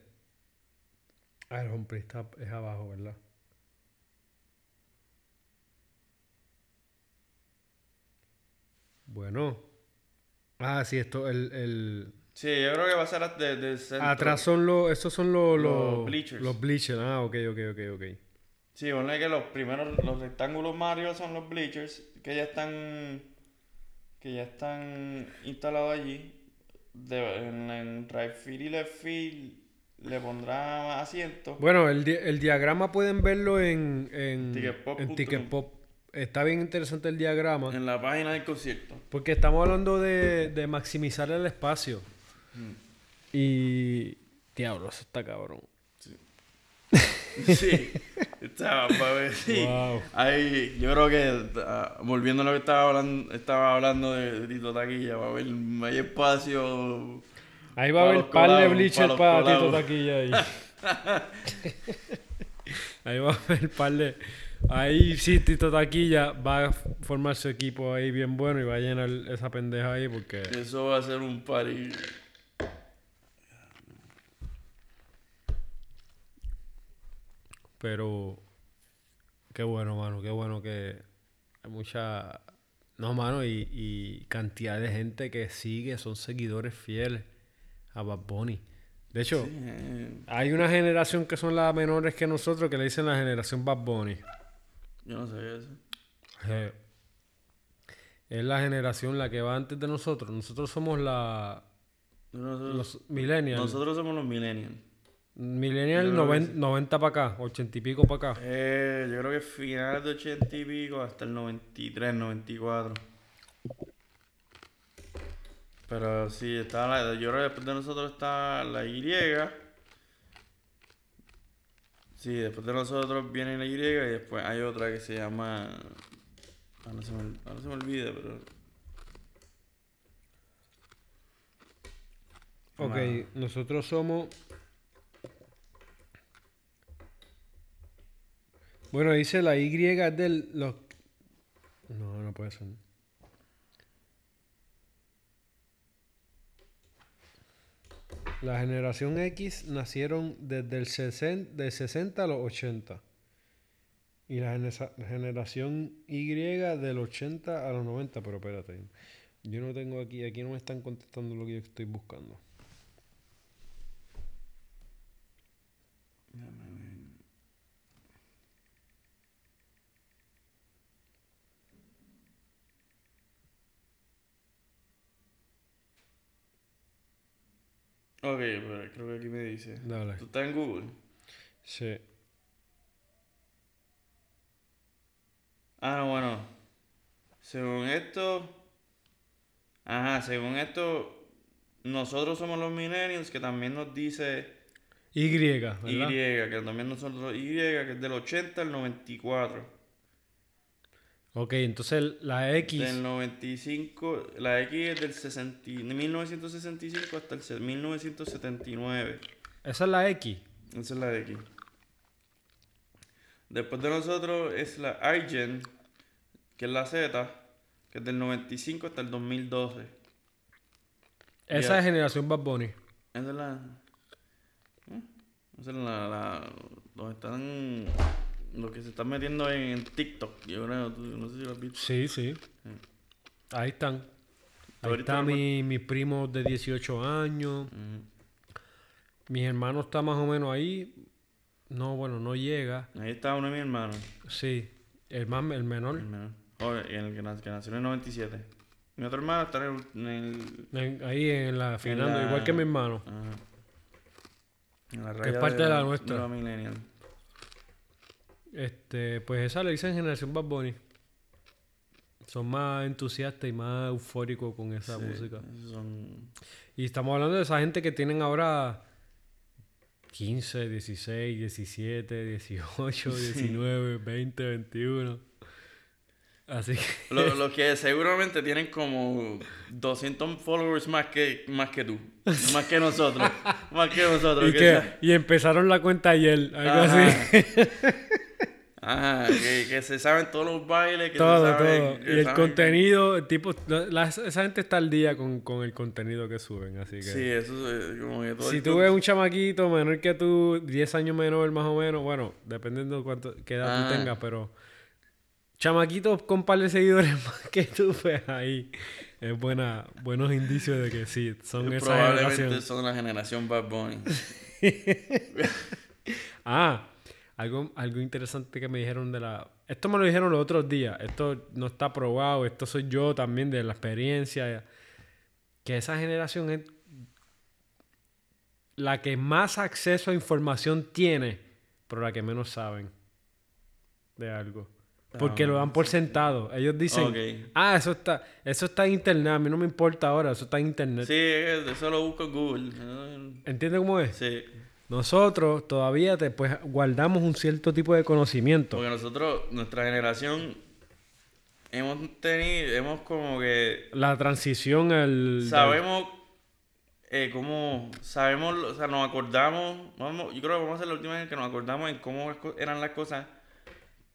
Ah, el home plate está, es abajo, ¿verdad? Bueno. Ah, sí, esto, el, el...
Sí, yo creo que va a ser de- del centro.
Atrás son los, estos son los,
Los
los,
bleachers.
Los bleachers, ah, ok, ok, ok, ok.
Sí, ponle que los primeros, los rectángulos más son los bleachers, que ya están, que ya están instalados allí. De, en, en right field y left field le pondrá más asientos.
Bueno, el, di- el diagrama pueden verlo en, en,
Ticketpop
en Ticketpop. Está bien interesante el diagrama.
En la página del concierto.
Porque estamos hablando de, de maximizar el espacio. Y. Diablo, eso está cabrón.
Sí, estaba para ver, sí.
Wow.
Ahí, yo creo que, ah, volviendo a lo que estaba hablando, estaba hablando de, de Tito Taquilla, va a haber hay espacio.
Ahí va a haber par de bleachers
pa'
para Tito. Taquilla ahí. ahí va a haber par de. Ahí sí, Tito Taquilla va a formar su equipo ahí bien bueno y va a llenar esa pendeja ahí porque.
Eso va a ser un party.
Pero. Qué bueno, mano. Qué bueno que hay mucha. No, mano, y, y cantidad de gente que sigue, son seguidores fieles a Bad Bunny. De hecho,
Eh,
hay una generación que son las menores que nosotros que le dicen la generación Bad Bunny.
Yo no sé eso.
Eh, Es la generación la que va antes de nosotros. Nosotros somos la.
Nosotros,
Los millennials.
nosotros somos los millennials.
Millennial
Yo creo que
90, 90 para acá, 80 y pico para acá.
Eh, yo creo que finales de 80 y pico hasta el 93, 94. Pero sí, está la, yo creo que después de nosotros está la Y. Sí, después de nosotros viene la Y y después hay otra que se llama... Ahora se me, ahora se me olvida, pero...
Ok, nosotros somos. Bueno, dice la Y es del. Los... No, no puede ser. La generación X nacieron desde el 60, del 60 a los 80. Y la generación Y del 80 a los 90. Pero espérate. Yo no tengo aquí, aquí no me están contestando lo que yo estoy buscando.
Ok, pero creo que aquí me dice.
Dale.
¿Tú estás en Google?
Sí.
Ah, no, bueno. Según esto. Ajá, según esto. Nosotros somos los millennials, que también nos dice
Y, ¿verdad?
Y, que también nosotros Y, que es del 80 al 94.
Ok, entonces la X.
Del 95, la X es del 60, de 1965 hasta el 1979.
Esa es la X.
Esa es la X. Después de nosotros es la iGen, que es la Z, que es del 95 hasta el 2012.
Esa es generación Bad Bunny.
Esa es la. ¿eh? Esa es la. la donde están. Los que se están metiendo en, TikTok. Yo creo, no sé si lo has visto.
Sí, sí. Ahí están. Ahí está
me-
mi, mi primo de 18 años.
Ujú.
Mi hermano está más o menos ahí. No, bueno, no llega.
Ahí está uno de mis hermanos.
Sí. El más, el menor.
El menor. Oh, el que, nac- que nació en el 97. Mi otro hermano está en el. en
ahí en la Fernando,
la-
igual que mi hermano.
ajá. En la
Que
raya
es parte de la nuestra.
de la millennial.
Este, pues esa le dicen generación Bad Bunny. Son más entusiastas y más eufóricos con esa
Sí,
música.
son.
Y estamos hablando de esa gente que tienen ahora 15, 16, 17, 18, 19, 20, 21. Así que
Lo- Los que seguramente tienen como 200 followers más que, más que tú. Más que nosotros. más que nosotros.
y,
que
y empezaron la cuenta ayer, algo
Ajá.
así.
Ajá, que, que se saben todos los bailes. Que
todo,
se saben,
todo.
que
Y el
saben-
contenido, el tipo, la- esa gente está al día con, con el contenido que suben, así que...
Sí, eso es como que todo
Si tú ves un chamaquito menor que tú, 10 años menor más o menos, bueno, dependiendo de cuánto, qué edad
Ah.
tú tengas, pero chamaquitos con par de seguidores más que tú, pues ahí es buena, buenos indicios de que sí, son esa
Probablemente
generación.
son la generación Bad Bunny.
Ah, algo, algo interesante que me dijeron de la... Esto me lo dijeron los otros días, esto no está probado, esto soy yo también de la experiencia, que esa generación es la que más acceso a información tiene, pero la que menos saben de algo. Porque lo dan por sentado. Ellos dicen, ah, eso está, eso está en internet, a mí no me importa ahora, eso está en internet.
Sí, eso lo busco en Google.
¿Entiendes cómo es?
Sí.
Nosotros todavía te, pues, guardamos un cierto tipo de conocimiento.
Porque nosotros, nuestra generación, hemos tenido, hemos como que
La transición al...
sabemos eh, cómo, sabemos, o sea, nos acordamos, vamos, yo creo que vamos a ser la última vez que nos acordamos en cómo eran las cosas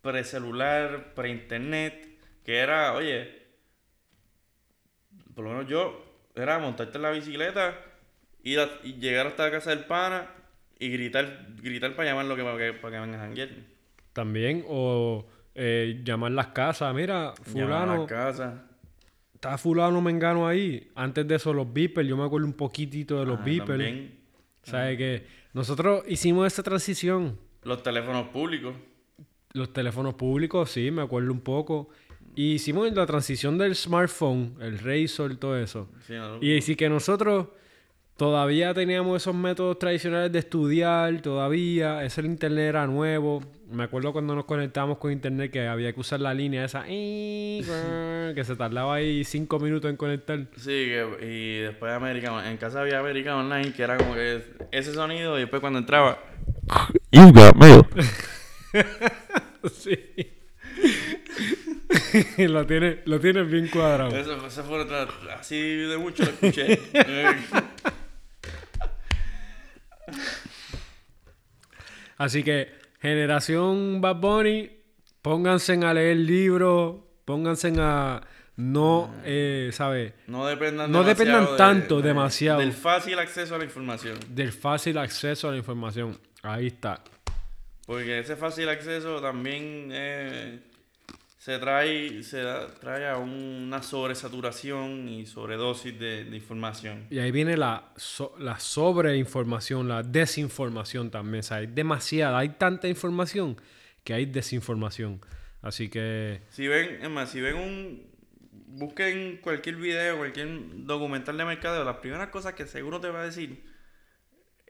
pre-celular, pre-internet, que era, oye, por lo menos yo, era montarte en la bicicleta, ir a- y llegar hasta la casa del pana y gritar, gritar para llamarlo que, para que, para que vengan a janguear.
También, o eh, llamar las casas. Mira,
Llamar
fulano,
la casa.
está fulano mengano ahí. Antes de eso, los beepers. Yo me acuerdo un poquitito de los
Ah,
beepers.
también.
¿Sabes que Nosotros hicimos esa transición.
Los teléfonos públicos.
Los teléfonos públicos, sí, me acuerdo un poco. Y hicimos la transición del smartphone, el Razor, todo eso.
Sí, ¿no?
Y sí que nosotros todavía teníamos esos métodos tradicionales de estudiar, todavía, ese internet era nuevo. Me acuerdo cuando nos conectábamos con internet que había que usar la línea esa que se tardaba ahí cinco minutos en conectar.
Sí, que- y después de América, en casa había América Online, que era como que ese sonido, y después cuando entraba,
You got mail.
sí. lo tiene, lo tiene bien cuadrado.
eso, eso fue otra- así de mucho lo escuché.
Así que, generación Bad Bunny, pónganse a leer libros, pónganse a no, eh, ¿sabes?
no dependan
No tanto, demasiado.
Del fácil acceso a la información.
Del fácil acceso a la información. Ahí está.
Porque ese fácil acceso también eh, se trae, se da- trae a una sobresaturación y sobredosis de, de información.
Y ahí viene la, so- la sobreinformación, la desinformación también. O sea, hay demasiada, hay tanta información que hay desinformación. Así que,
Si ven, es más, si ven un. Busquen cualquier video, cualquier documental de mercadeo, las primeras cosas que seguro te va a decir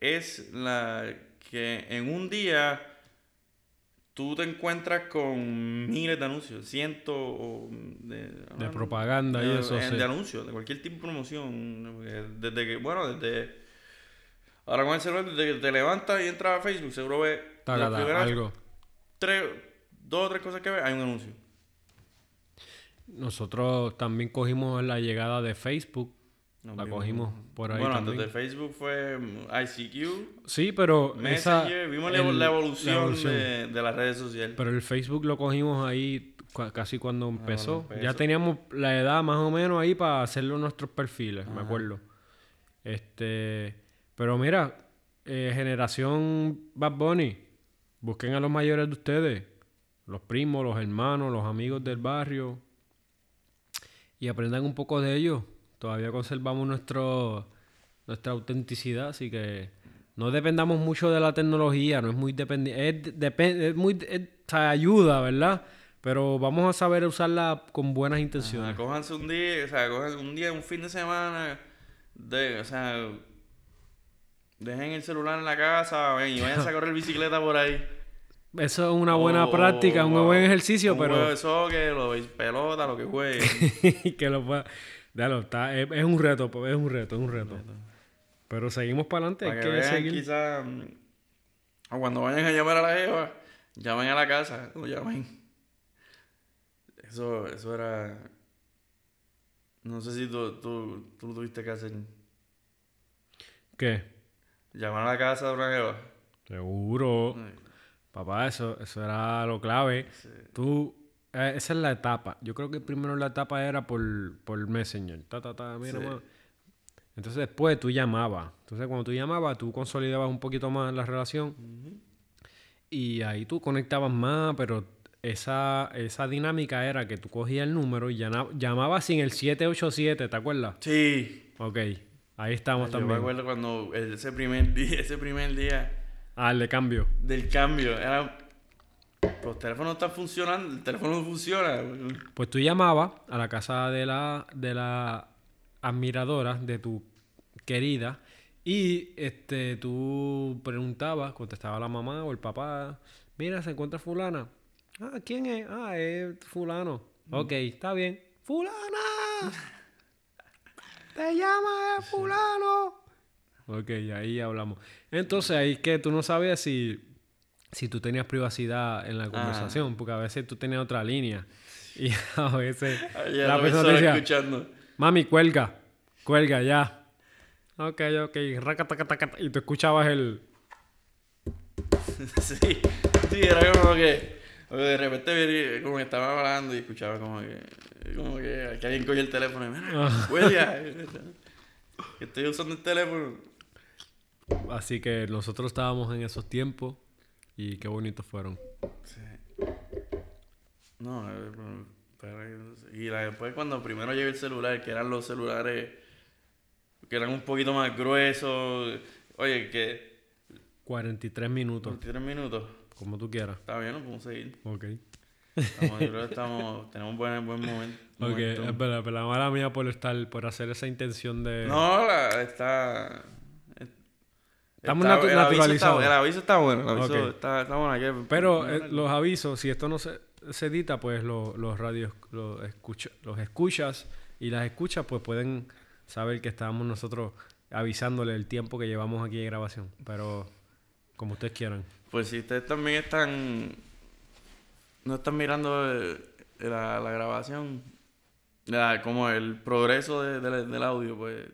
es la que en un día tú te encuentras con miles de anuncios, cientos o de,
De propaganda y
de-
eso,
eh,
sí.
de anuncios, de cualquier tipo de promoción. porque Desde que, bueno, desde. Ahora con el celular, desde que te levantas y entras a Facebook, seguro ves.
Taca,
las
taca,
primeras
algo.
tres, dos o tres cosas que ves, hay un anuncio.
Nosotros también cogimos la llegada de Facebook.
Nos
la
vimos.
cogimos por ahí
Bueno,
también.
antes de Facebook fue mm, ICQ,
Sí, pero esa,
Messenger, vimos la,
el-
la evolución,
evolución.
De, de las redes sociales.
Pero el Facebook lo cogimos ahí casi cuando empezó.
empezó.
Ya teníamos la edad más o menos ahí para hacerlo nuestros perfiles, me acuerdo. Este, pero mira, eh, generación Bad Bunny, busquen a los mayores de ustedes, los primos, los hermanos, los amigos del barrio y aprendan un poco de ellos. Todavía conservamos nuestro nuestra autenticidad, así que no dependamos mucho de la tecnología, no es muy dependiente, es, muy, es- ayuda, ¿verdad? Pero vamos a saber usarla con buenas
Ajá,
intenciones.
cójanse un día, o sea, cojan un día, un fin de semana, de, o sea, dejen el celular en la casa ven, y vayan a correr bicicleta por ahí.
Eso es una buena práctica, un
o-
buen ejercicio,
un
pero
juego de soccer, o de pelota, lo que jueguen.
que lo pueda... Dalo, está, es, es un reto, es un reto, es un reto. Pero seguimos para adelante,
Para que
que
vean
seguir.
quizás, mm, o cuando vayan a llamar a la jeva, llamen a la casa, no llamen. Eso, eso era... No sé si tú, tú, tú lo tuviste que hacer.
¿Qué?
Llamar a la casa de una jeva.
Seguro. Papá, eso, eso era lo clave.
sí.
Tú, eh, esa es la etapa. Yo creo que primero la etapa era por, por Messenger. Ta, ta, ta, mira,
Sí.
ma. Entonces después tú llamabas. Entonces cuando tú llamabas, tú consolidabas un poquito más la relación. Y ahí tú conectabas más, pero esa, esa dinámica era que tú cogías el número y llama- llamabas sin el 787, ¿te acuerdas?
Sí.
Ok, ahí estamos
Yo me
también.
acuerdo cuando ese primer día, ese primer día
Ah, el de cambio.
del cambio, era... Los teléfonos están funcionando, el teléfono no funciona.
Pues tú llamabas a la casa de la, de la admiradora de tu querida y este tú preguntabas, contestaba la mamá o el papá, mira, se encuentra fulana. Ah, ¿quién es? Ah, es fulano. Ok, está bien. ¡Fulana! ¡Te llama eh, fulano! Ok, ahí hablamos. Entonces ahí que tú no sabías si, si tú tenías privacidad en la conversación, porque a veces tú tenías otra línea. Y a veces
Ayer
la persona te decía,
escuchando.
mami, cuelga, cuelga ya. Ok, ok, y tú escuchabas el...
sí, sí, era como que, de repente como que estaba hablando y escuchaba como que, como que, que alguien cogía el teléfono y mira,
Ah.
que estoy usando el teléfono.
Así que nosotros estábamos en esos tiempos y qué bonitos fueron.
Sí. No, eh, y después cuando primero llegó el celular, que eran los celulares que eran un poquito más gruesos, oye, que
43 minutos,
23 minutos,
como tú quieras.
está bien, nos podemos seguir.
Ok.
Estamos, yo creo que estamos, tenemos buen, buen momento.
Ok,
momentum.
es verdad, pero la mala mía por estar, por hacer esa intención de...
No, la, está.
Estamos
está-
natu-
el aviso está- El aviso está bueno, el aviso
Ok.
está, está bueno. hay que-
Pero eh, los avisos, si esto no se, se edita, pues lo- los radios, los, escucha, los escuchas y las escuchas, pues pueden saber que estábamos nosotros avisándole el tiempo que llevamos aquí de grabación. Pero como ustedes quieran.
Pues si ustedes también están. No están mirando eh, la, la grabación, la- como el progreso de- de- del audio, pues.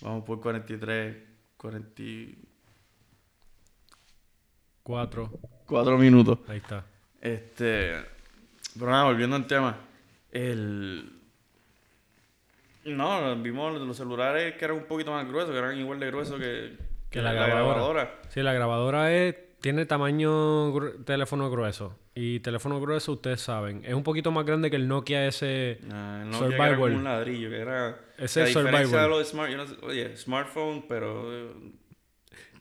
Vamos por 43, 44
Cuatro,
minutos.
ahí está.
Este. Pero nada, volviendo al tema. El. No, vimos los celulares que eran un poquito más gruesos, que eran igual de gruesos que,
Que la grabadora. Sí, la grabadora es, tiene tamaño gru- teléfono grueso. Y teléfono grueso, ustedes saben, es un poquito más grande que el Nokia ese...
Ah, no, que era como un ladrillo, que era.
Ese
a
es
diferencia
survival.
de los smart, yo no sé, oye, smartphone, pero. eh,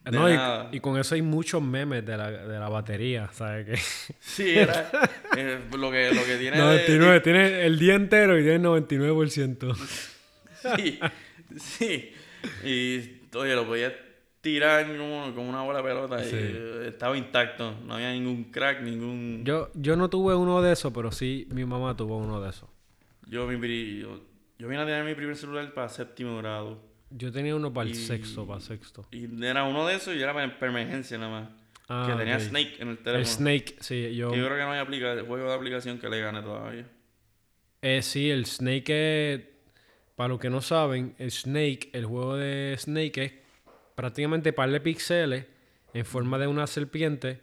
de
No, y,
nada.
y con eso hay muchos memes de la, de la batería, ¿sabes qué?
Sí, era. eh, lo, que, lo que tiene. de-
99, tiene el día entero y tiene 99%.
Sí, sí. Y, oye, lo podías tirada como, como una bola de pelota y
Sí.
eh, estaba intacto. No había ningún crack, ningún...
Yo, yo no tuve uno de esos, pero sí mi mamá tuvo uno de esos.
Yo, mi yo, yo vine a tener mi primer celular para séptimo grado.
Yo tenía uno para el
Y-
sexto, para sexto.
Y era uno de esos y era para, para emergencia nada más.
Ah,
que tenía. Snake en el
El
teléfono.
Snake, sí, yo...
Que yo creo que no hay juego de aplicación que le gane todavía.
Eh, sí, el Snake es... Para los que no saben, el Snake, el juego de Snake es prácticamente par de píxeles en forma de una serpiente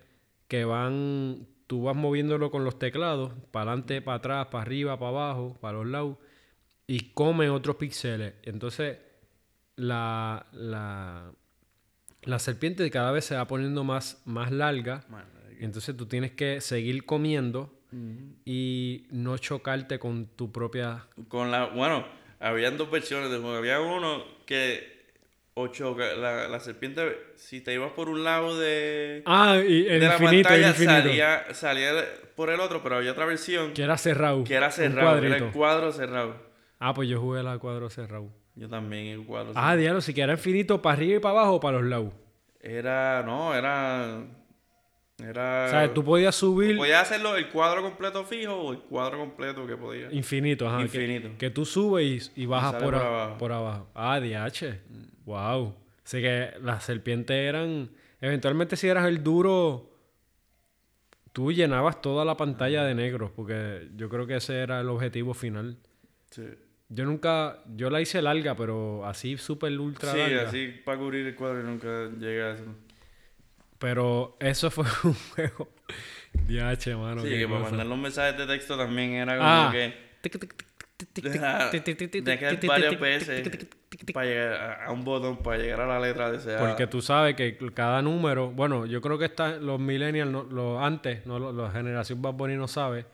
que van... Tú vas moviéndolo con los teclados, para adelante, para atrás, para arriba, para abajo, para los lados, y come otros píxeles. Entonces, la, la, la serpiente cada vez se va poniendo más, más larga. Entonces tú tienes que seguir comiendo y no chocarte con tu propia...
Con la, bueno, habían dos versiones juego. Había uno que ocho, la, la serpiente, si te ibas por un lado de,
Ah, y el
de la
infinito,
pantalla,
infinito.
salía, salía por el otro, pero había otra versión
Que era cerrado.
que era cerrado, era el cuadro cerrado.
Ah, pues yo jugué la cuadro cerrado.
Yo también el cuadro
Ah, diablo, si que era infinito para arriba y para abajo o para los lados.
Era, no, era, era...
o sea, tú podías subir
Podías hacerlo el cuadro completo fijo o el cuadro completo que podía.
infinito, ajá.
Infinito.
Que, tú subes y, y bajas por,
abajo.
por abajo. Ah, DH. Wow. Así que las serpientes eran... Eventualmente si eras el duro... Tú llenabas toda la pantalla de negros, porque yo creo que ese era el objetivo final.
Sí,
Yo nunca, yo la hice larga, pero así súper ultra
sí
larga.
así para cubrir el cuadro y nunca llegué a eso.
Pero eso fue un juego. DH, mano.
sí, que para mandar los mensajes de texto también era como
Ah.
que...
Tic, tic, tic,
Tenías que varias veces para llegar a, un botón, para llegar a la letra deseada.
Porque tú sabes que cada número, bueno, yo creo que está, los millennials, no- los antes, no, Lo- la generación Bad Bunny no sabe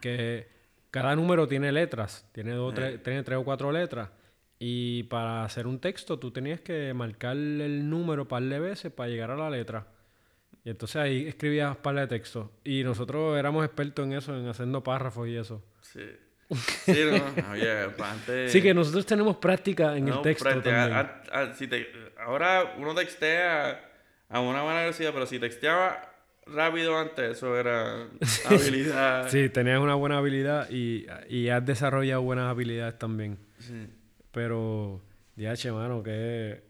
que cada número tiene letras, tiene dos,
Eh.
tres, tiene tres o cuatro letras. Y para hacer un texto tú tenías que marcar el número par de veces para llegar a la letra. Y entonces ahí escribías par de textos. Y nosotros éramos expertos en eso, en haciendo párrafos y eso.
Sí. Sí, no, oye, pa- antes...
Sí, que nosotros tenemos práctica en
no,
el texto
frente a-
también.
a- a- si te- ahora uno textea a una buena velocidad, pero si texteaba rápido antes, eso era habilidad.
Sí, tenías una buena habilidad y, y has desarrollado buenas habilidades también.
Sí.
Pero, DH, mano, que,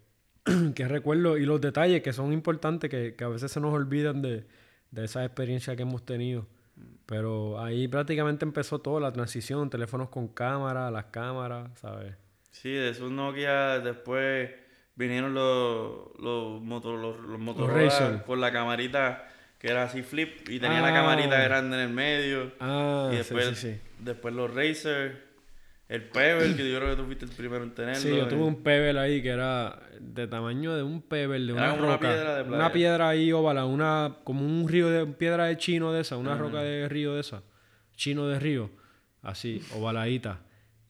que recuerdo y los detalles que son importantes, que, que a veces se nos olvidan de, de esa experiencia que hemos tenido. Pero ahí prácticamente empezó todo, la transición, teléfonos con cámara, las cámaras, ¿sabes?
Sí, de esos Nokia después vinieron los, los, motor, los, los Motorola con la camarita que era así flip y tenía la
Ah.
camarita grande en el medio.
Ah,
y
sí,
después,
sí, sí.
después los Razer, el Pebble, que yo creo que tú fuiste el primero en tenerlo.
Sí, yo
eh.
tuve un pebble ahí que era de tamaño de un pebble, de
Era
una
como una
roca.
piedra de playa.
Una piedra ahí óvala, una, como un río de piedra de chino de esa, una roca de río de esa. Chino de río. Así, ovaladita.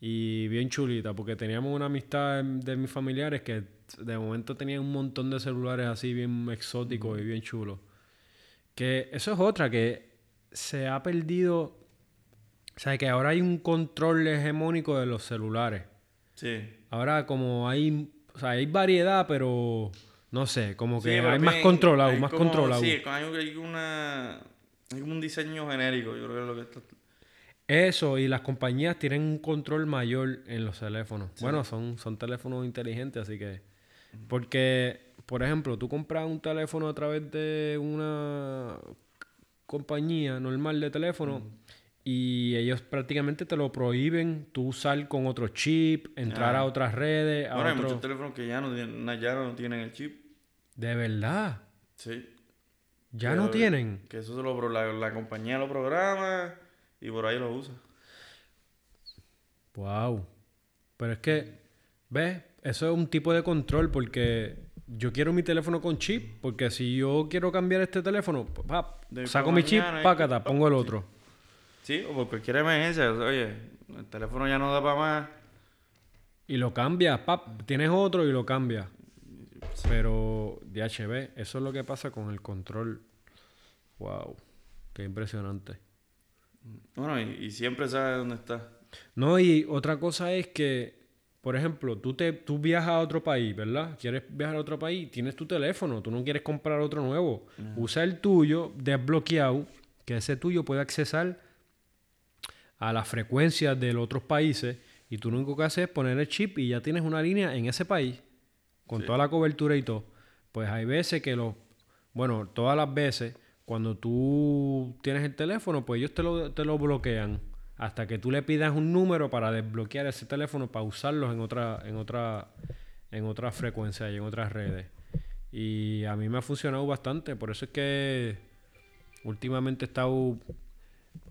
Y bien chulita, porque teníamos una amistad de, de mis familiares que de momento tenían un montón de celulares así bien exóticos y bien chulos. Que eso es otra, que se ha perdido. O sea, que ahora hay un control hegemónico de los celulares.
Sí.
Ahora como hay, o sea, hay variedad, pero no sé, como que
Sí,
hay más controlado,
hay
más
como-
controlado.
Sí, hay, hay una... Hay un diseño genérico, yo creo que es lo que está...
Eso, y las compañías tienen un control mayor en los teléfonos. Bueno, son, son teléfonos inteligentes, así que... Porque, por ejemplo, tú compras un teléfono a través de una compañía normal de teléfono y ellos prácticamente te lo prohíben tú usar con otro chip, entrar
Ah.
a otras redes, a
Bueno, hay muchos teléfonos que ya no, tienen, ya no tienen el chip.
De verdad,
Sí.
ya
Que
no tienen.
Que eso se lo, la, la compañía lo programa y por ahí lo usa.
Wow. Pero es que, ¿ves? Eso es un tipo de control porque yo quiero mi teléfono con chip, porque si yo quiero cambiar este teléfono, pap, saco mi chip, pácata,
pap,
pongo el otro.
Sí, o por cualquier emergencia. Oye, el teléfono ya no da para más.
Y lo cambias, pap, tienes otro y lo cambias. Pero, DHB, eso es lo que pasa con el control. Wow. Qué impresionante.
Bueno, y, y siempre sabe dónde está.
No, y otra cosa es que por ejemplo, tú, te, tú viajas a otro país, ¿verdad? Quieres viajar a otro país, tienes tu teléfono, tú no quieres comprar otro nuevo. Usa el tuyo desbloqueado, que ese tuyo puede accesar a las frecuencias de los otros países y tú lo único que haces es poner el chip y ya tienes una línea en ese país con toda la cobertura y todo. Pues hay veces que los, bueno, todas las veces cuando tú tienes el teléfono, pues ellos te lo, te lo bloquean hasta que tú le pidas un número para desbloquear ese teléfono para usarlos en otra en otra en otra frecuencia y en otras redes. Y a mí me ha funcionado bastante, por eso es que últimamente he estado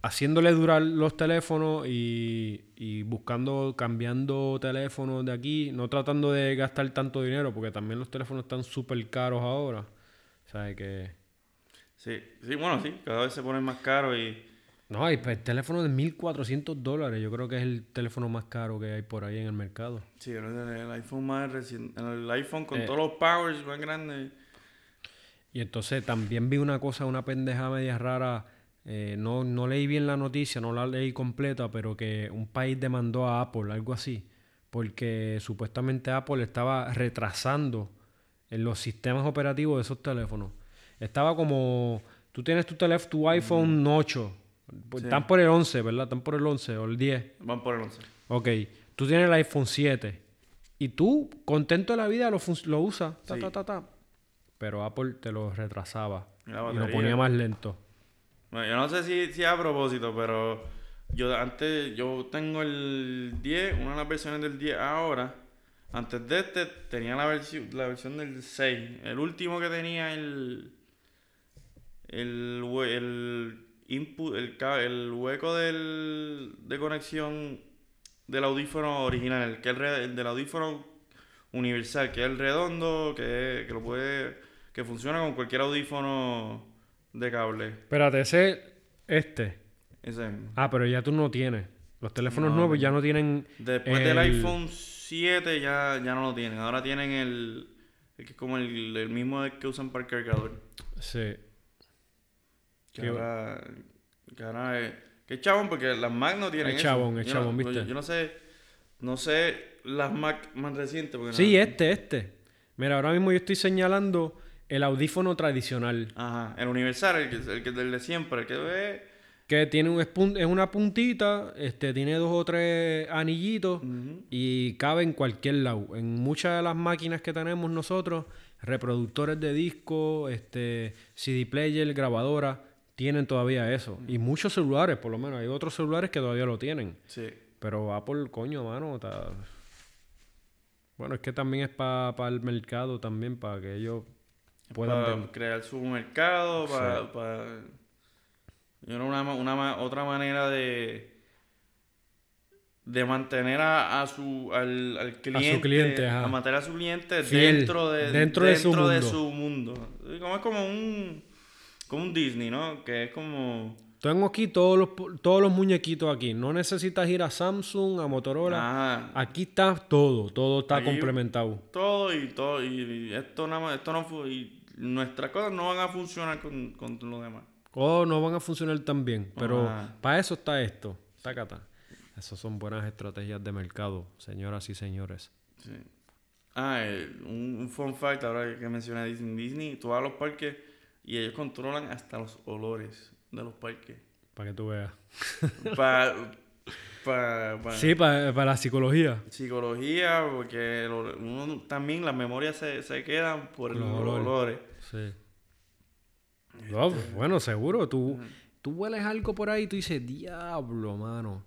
haciéndole durar los teléfonos y, y buscando, cambiando teléfonos de aquí, no tratando de gastar tanto dinero, porque también los teléfonos están súper caros ahora. O sea, que...
Sí, sí, bueno, sí, cada vez se ponen más caros y...
No, hay pues, teléfono de 1.400 dólares. Yo creo que es el teléfono más caro que hay por ahí en el mercado.
Sí, el, el iPhone más reciente, el iPhone con
Eh.
todos los powers más grandes.
Y entonces también vi una cosa, una pendeja media rara. Eh, no, no leí bien la noticia, no la leí completa, pero que un país demandó a Apple, algo así. Porque supuestamente Apple estaba retrasando en los sistemas operativos de esos teléfonos. Estaba como. Tú tienes tu teléfono, tu iPhone 8. pues
Sí.
Están por el 11, ¿verdad? Están por el 11 o el 10.
Van por el 11.
Ok. Tú tienes el iPhone 7. Y tú, contento de la vida, lo, lo usas. Ta,
Sí.
ta, ta, ta. Pero Apple te lo retrasaba.
Y
lo ponía más lento.
Yo no sé si, si a propósito, pero yo antes, yo tengo el 10, una de las versiones del 10 ahora. Antes de este tenía la versión, la versión del 6. El último que tenía el el, el input, el, el hueco del, de conexión del audífono original, que el, el del audífono universal, que es el redondo, que, que lo puede, que funciona con cualquier audífono de cable.
Espérate, ese, este.
Ese mismo.
Ah, pero ya tú no tienes. Los teléfonos
No,
nuevos ya no tienen.
Después del
el-
iPhone 7 ya, ya no lo tienen. Ahora tienen el, el que es como el, el mismo que usan para el cargador.
Sí.
Que
Qué
ahora, que ahora es, que chabón porque las Mac no tienen
Es chabón, es chabón,
no,
¿viste?
Yo, yo no sé, no sé las Mac más recientes. Porque
Sí,
no-
este, este. Mira, ahora mismo yo estoy señalando el audífono tradicional.
Ajá, el universal, el que, el que el de siempre, el que ve...
Que tiene un es una puntita, este, tiene dos o tres anillitos y cabe en cualquier lado. En muchas de las máquinas que tenemos nosotros, reproductores de disco, este, CD player, grabadora, tienen todavía eso. Y muchos celulares, por lo menos. Hay otros celulares que todavía lo tienen.
Sí.
Pero Apple, coño, mano, está... Bueno, es que también es para el mercado también, para que ellos
para crear su mercado, para, yo creo una, una otra manera de de mantener a, a su al, al cliente,
cliente, ajá.
a mantener a su cliente
Fiel,
dentro de
dentro de su mundo.
su mundo. Como es como un como un Disney, ¿no? Que es como
Tengo aquí todos los, todos los muñequitos aquí. No necesitas ir a Samsung, a Motorola.
ajá,
Aquí está todo, todo está
Aquí-
complementado.
todo y todo y, y esto nada más, esto no y nuestras cosas no van a funcionar con, con lo demás.
Oh, no van a funcionar tan bien, pero
Ajá.
para eso está esto. Tácata. Esas son buenas estrategias de mercado, señoras y señores.
Sí. Ah, eh, un, un fun fact ahora que mencioné Disney. Disney, tú vas a los parques y ellos controlan hasta los olores de los parques.
Para que tú veas.
Para pa, pa-
Sí, para la psicología.
psicología, porque lo- uno también las memorias se, se quedan por
Los olores.
olores.
Sí. No, bueno, seguro. Tú, tú hueles algo por ahí y tú dices, diablo, mano.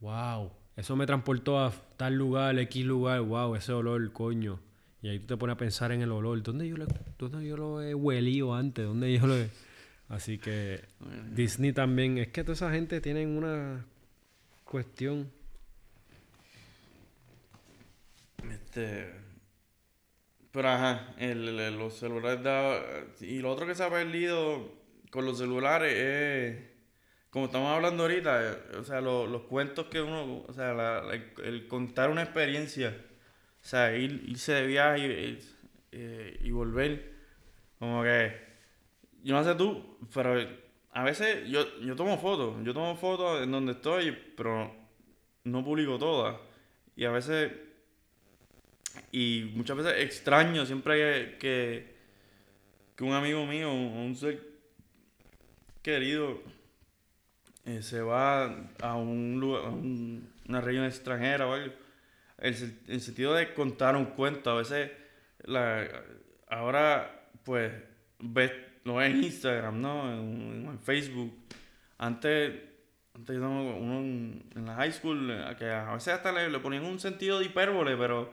Wow. Eso me transportó a tal lugar, X lugar. Wow, ese olor, coño. Y ahí tú te pones a pensar en el olor. ¿Dónde yo, dónde yo lo he huelido antes? ¿Dónde yo lo he...? Así que Disney también. Es que toda esa gente tienen una cuestión.
Este. Pero ajá, el, el- los celulares da. Y lo otro que se ha perdido con los celulares es. Como estamos hablando ahorita, eh, o sea, lo- los cuentos que uno. O sea, la- la- el, el contar una experiencia. O sea, ir, irse de viaje y, eh, y volver. Como que. Yo no sé tú, pero a veces yo, yo tomo fotos. Yo tomo fotos en donde estoy, pero no publico todas. Y a veces Y muchas veces extraño siempre que, que, un amigo mío, un ser querido, eh, se va a un lugar, a un- una región extranjera o algo. El, el sentido de contar un cuento, a veces, la, ahora, pues, ves, lo ves en Instagram, ¿no? En, en Facebook. Antes, antes uno en, en la high school, eh, que a veces hasta le, le ponían un sentido de hipérbole, pero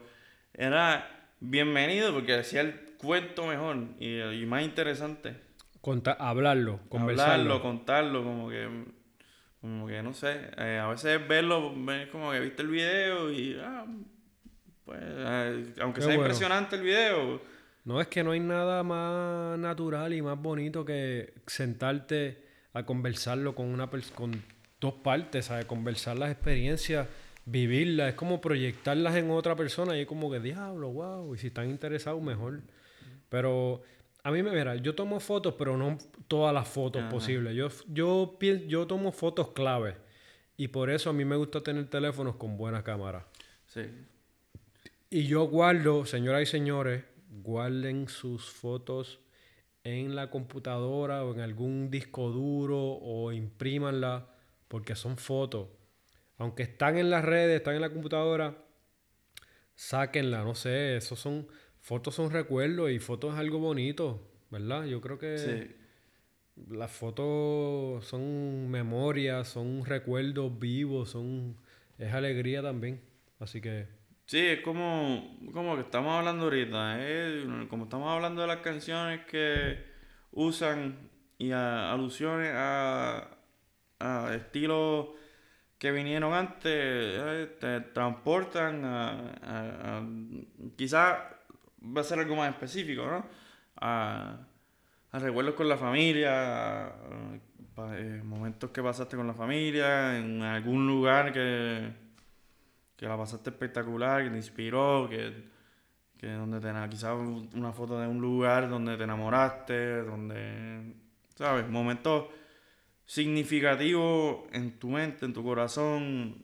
era bienvenido porque hacía el cuento mejor y, y más interesante.
Conta- hablarlo, conversarlo.
Hablarlo, contarlo, como que, como que no sé, eh, a veces verlo, ver como que viste el video y, ah, pues, eh, aunque
Qué
sea
bueno.
impresionante el video,
No es que no hay nada más natural y más bonito que sentarte a conversarlo con una con dos partes, ¿sabes? Conversar las experiencias, vivirlas, es como proyectarlas en otra persona y es como que diablo, wow, y si están interesados mejor. Pero a mí me verá, yo tomo fotos, pero no todas las fotos
Ajá.
posibles. Yo yo yo tomo fotos clave y por eso a mí me gusta tener teléfonos con buena cámara.
sí,
Y yo guardo, señoras y señores, guarden sus fotos en la computadora o en algún disco duro o imprímanla porque son fotos. Aunque están en las redes, están en la computadora, sáquenla, no sé, esos son fotos son recuerdos y fotos es algo bonito, ¿verdad? Yo creo que
sí,
las fotos son memorias, son recuerdos vivos, son es alegría también. Así que
sí, es como, como que estamos hablando ahorita, eh, como estamos hablando de las canciones que usan y alusiones a, a estilos que vinieron antes, eh, te transportan a, a- quizás va a ser algo más específico, ¿no? A, recuerdos con la familia, eh, momentos que pasaste con la familia, en algún lugar que, que la pasaste espectacular, que te inspiró, que, que donde te quizás una foto de un lugar donde te enamoraste, donde, ¿sabes? Momentos significativos en tu mente, en tu corazón,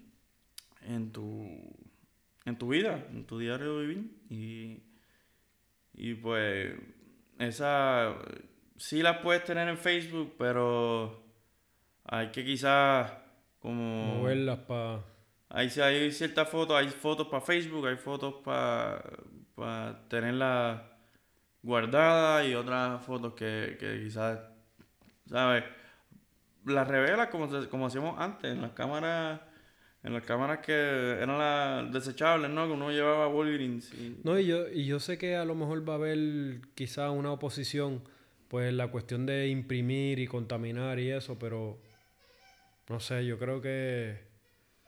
en tu, en tu vida, en tu diario vivir. Y, y pues, esa sí las puedes tener en Facebook, pero hay que quizás como...
moverlas para
Hay, hay ciertas fotos, hay fotos para Facebook, hay fotos para tenerlas guardadas y otras fotos que, que quizás, ¿sabes? Las revelas como, como hacíamos antes, en las cámaras, en las cámaras que eran las desechables, ¿no? Que uno llevaba y...
No, y yo, y yo sé que a lo mejor va a haber quizá una oposición, pues la cuestión de imprimir y contaminar y eso, pero no sé, yo creo que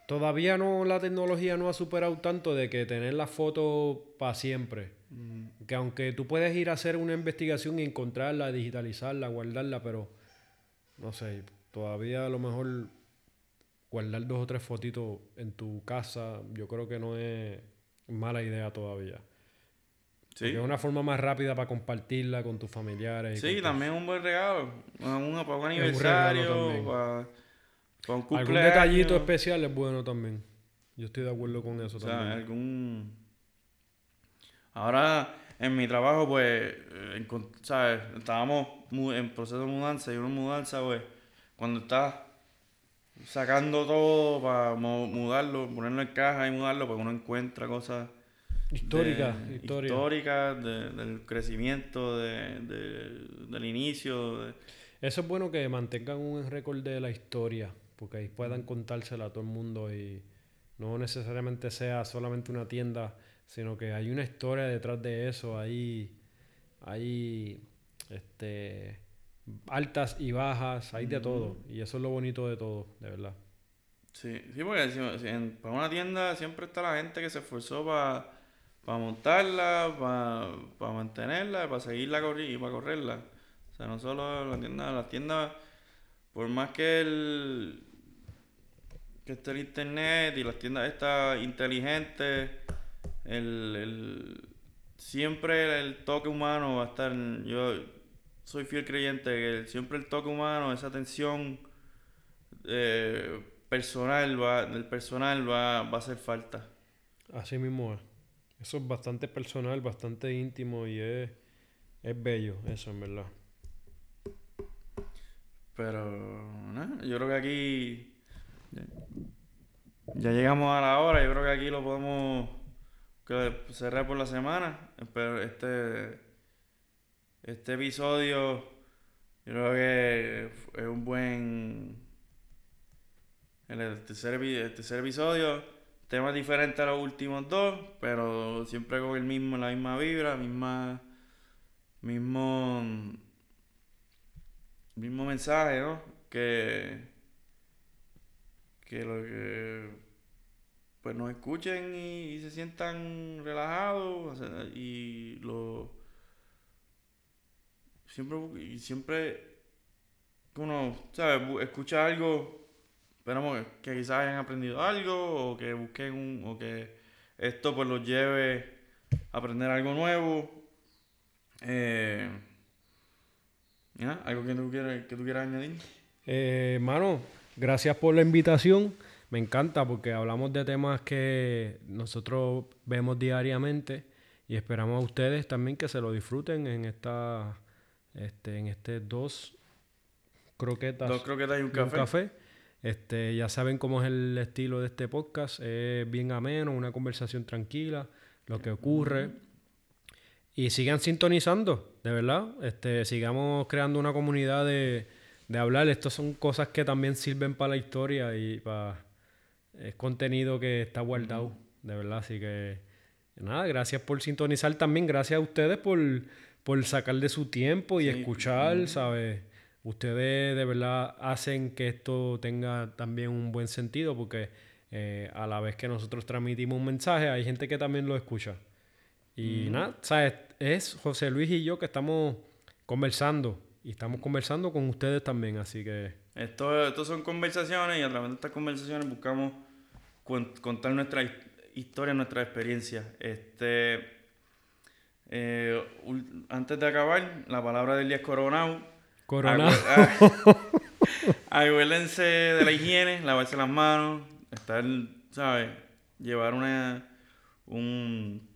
todavía no la tecnología no ha superado tanto de que tener la foto para siempre. Que aunque tú puedes ir a hacer una investigación y encontrarla, digitalizarla, guardarla, pero no sé, todavía a lo mejor guardar dos o tres fotitos en tu casa, yo creo que no es mala idea todavía.
Sí,
Porque es una forma más rápida para compartirla con tus familiares. y
sí también un buen regalo, un, para un aniversario, para, un
Algún detallito especial es bueno también. Yo estoy de acuerdo con eso
O sea,
también.
algún... Ahora, en mi trabajo, pues, eh, ¿sabes? Estábamos en proceso de mudanza y una mudanza, pues, cuando estás sacando todo para mudarlo, ponerlo en caja y mudarlo, pues uno encuentra cosas...
Histórica,
de-
historia.
históricas, de- del crecimiento, de- de- del inicio.
Eso es bueno que mantengan un récord de la historia, porque ahí puedan contársela a todo el mundo y no necesariamente sea solamente una tienda, sino que hay una historia detrás de eso, hay, hay este, altas y bajas, hay de todo, y eso es lo bonito de todo, de verdad.
Sí, sí porque si- si en- para una tienda siempre está la gente que se esforzó para montarla, para mantenerla, para seguirla corri- y para correrla. O sea, no solo la tienda, las tiendas, por más que el que esté el internet y las tiendas estas inteligentes, el, el- siempre el toque humano va a estar, yo soy fiel creyente que siempre el toque humano, esa atención eh, personal va, del personal va, va a hacer falta.
Así mismo es. Eso es bastante personal, bastante íntimo y es, es bello, eso en verdad.
Pero, nada, yo creo que aquí ya llegamos a la hora. Yo creo que aquí lo podemos cerrar por la semana. Pero este, este episodio, yo creo que es un buen. El tercer, el tercer episodio, temas diferentes a los últimos dos, pero siempre con el mismo, la misma vibra, misma, mismo mismo mensaje, ¿no? Que, que lo que pues nos escuchen y, se sientan relajados y lo siempre y siempre uno ¿sabes? Bu- escucha algo esperamos que, que quizás hayan aprendido algo o que busquen un o que esto pues los lleve a aprender algo nuevo eh, algo que tú quieras que tú quieras añadir
Eh, mano, gracias por la invitación. Me encanta porque hablamos de temas que nosotros vemos diariamente y esperamos a ustedes también que se lo disfruten en esta, este, en este dos croquetas,
dos croquetas y un
y un
café,
Este, ya saben cómo es el estilo de este podcast. Es bien ameno, una conversación tranquila, lo que ocurre. Y sigan sintonizando, de verdad. Este, sigamos creando una comunidad de, de hablar. Estas son cosas que también sirven para la historia y para... Es contenido que está guardado, de verdad. Así que, nada, gracias por sintonizar también. Gracias a ustedes por, por sacar de su tiempo y
Sí.
escuchar, ¿sabes? Ustedes de verdad hacen que esto tenga también un buen sentido porque eh, a la vez que nosotros transmitimos un mensaje, hay gente que también lo escucha. Y nada, ¿sabes? Es José Luis y yo que estamos conversando y estamos conversando con ustedes también, así que
Esto, esto son conversaciones y a través de estas conversaciones buscamos contar nuestra his- historia, nuestra experiencia. Este, eh, antes de acabar, la palabra del día es coronado.
Coronado.
Ah, Acuérdense de la higiene, lavarse las manos, estar, ¿sabes? Llevar una, un,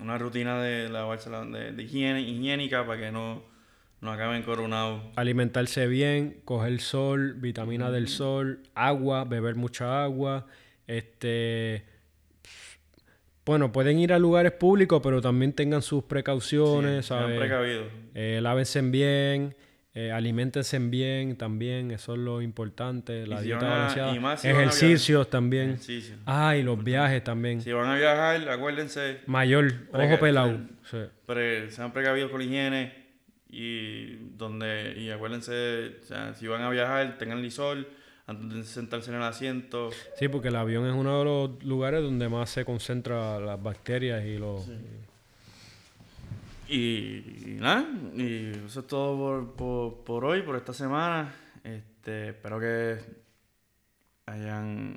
una rutina de lavarse la, de, de higiene, higiénica para que no, no acaben coronados.
alimentarse bien, coger sol, vitamina del sol, agua, beber mucha agua, este bueno, pueden ir a lugares públicos, pero también tengan sus precauciones,
precavidos.
Eh, lávense bien, eh, aliméntense bien también, eso es lo importante, la
si
dieta
a-
balanceada,
si
ejercicios también.
Ejercicio.
Ah, y los viajes también.
Si van a viajar, acuérdense,
Mayor, ojo pelado. Sí.
pre- sean precavidos con la higiene y donde y acuérdense, o sea, si van a viajar, tengan lisol antes de sentarse en el asiento.
Sí, porque el avión es uno de los lugares donde más se concentra las bacterias y los...
y nada, y eso es todo por, por, por hoy, por esta semana. Este, espero que hayan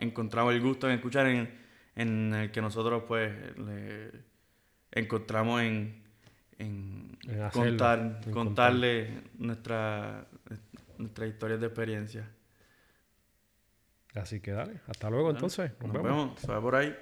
encontrado el gusto en escuchar en, en el que nosotros pues le encontramos en, en,
En hacerlo,
contar,
en
contarle nuestra, nuestras historias de experiencia.
Así que dale, hasta luego entonces. Nos,
Nos
vemos.
vemos, se va por ahí.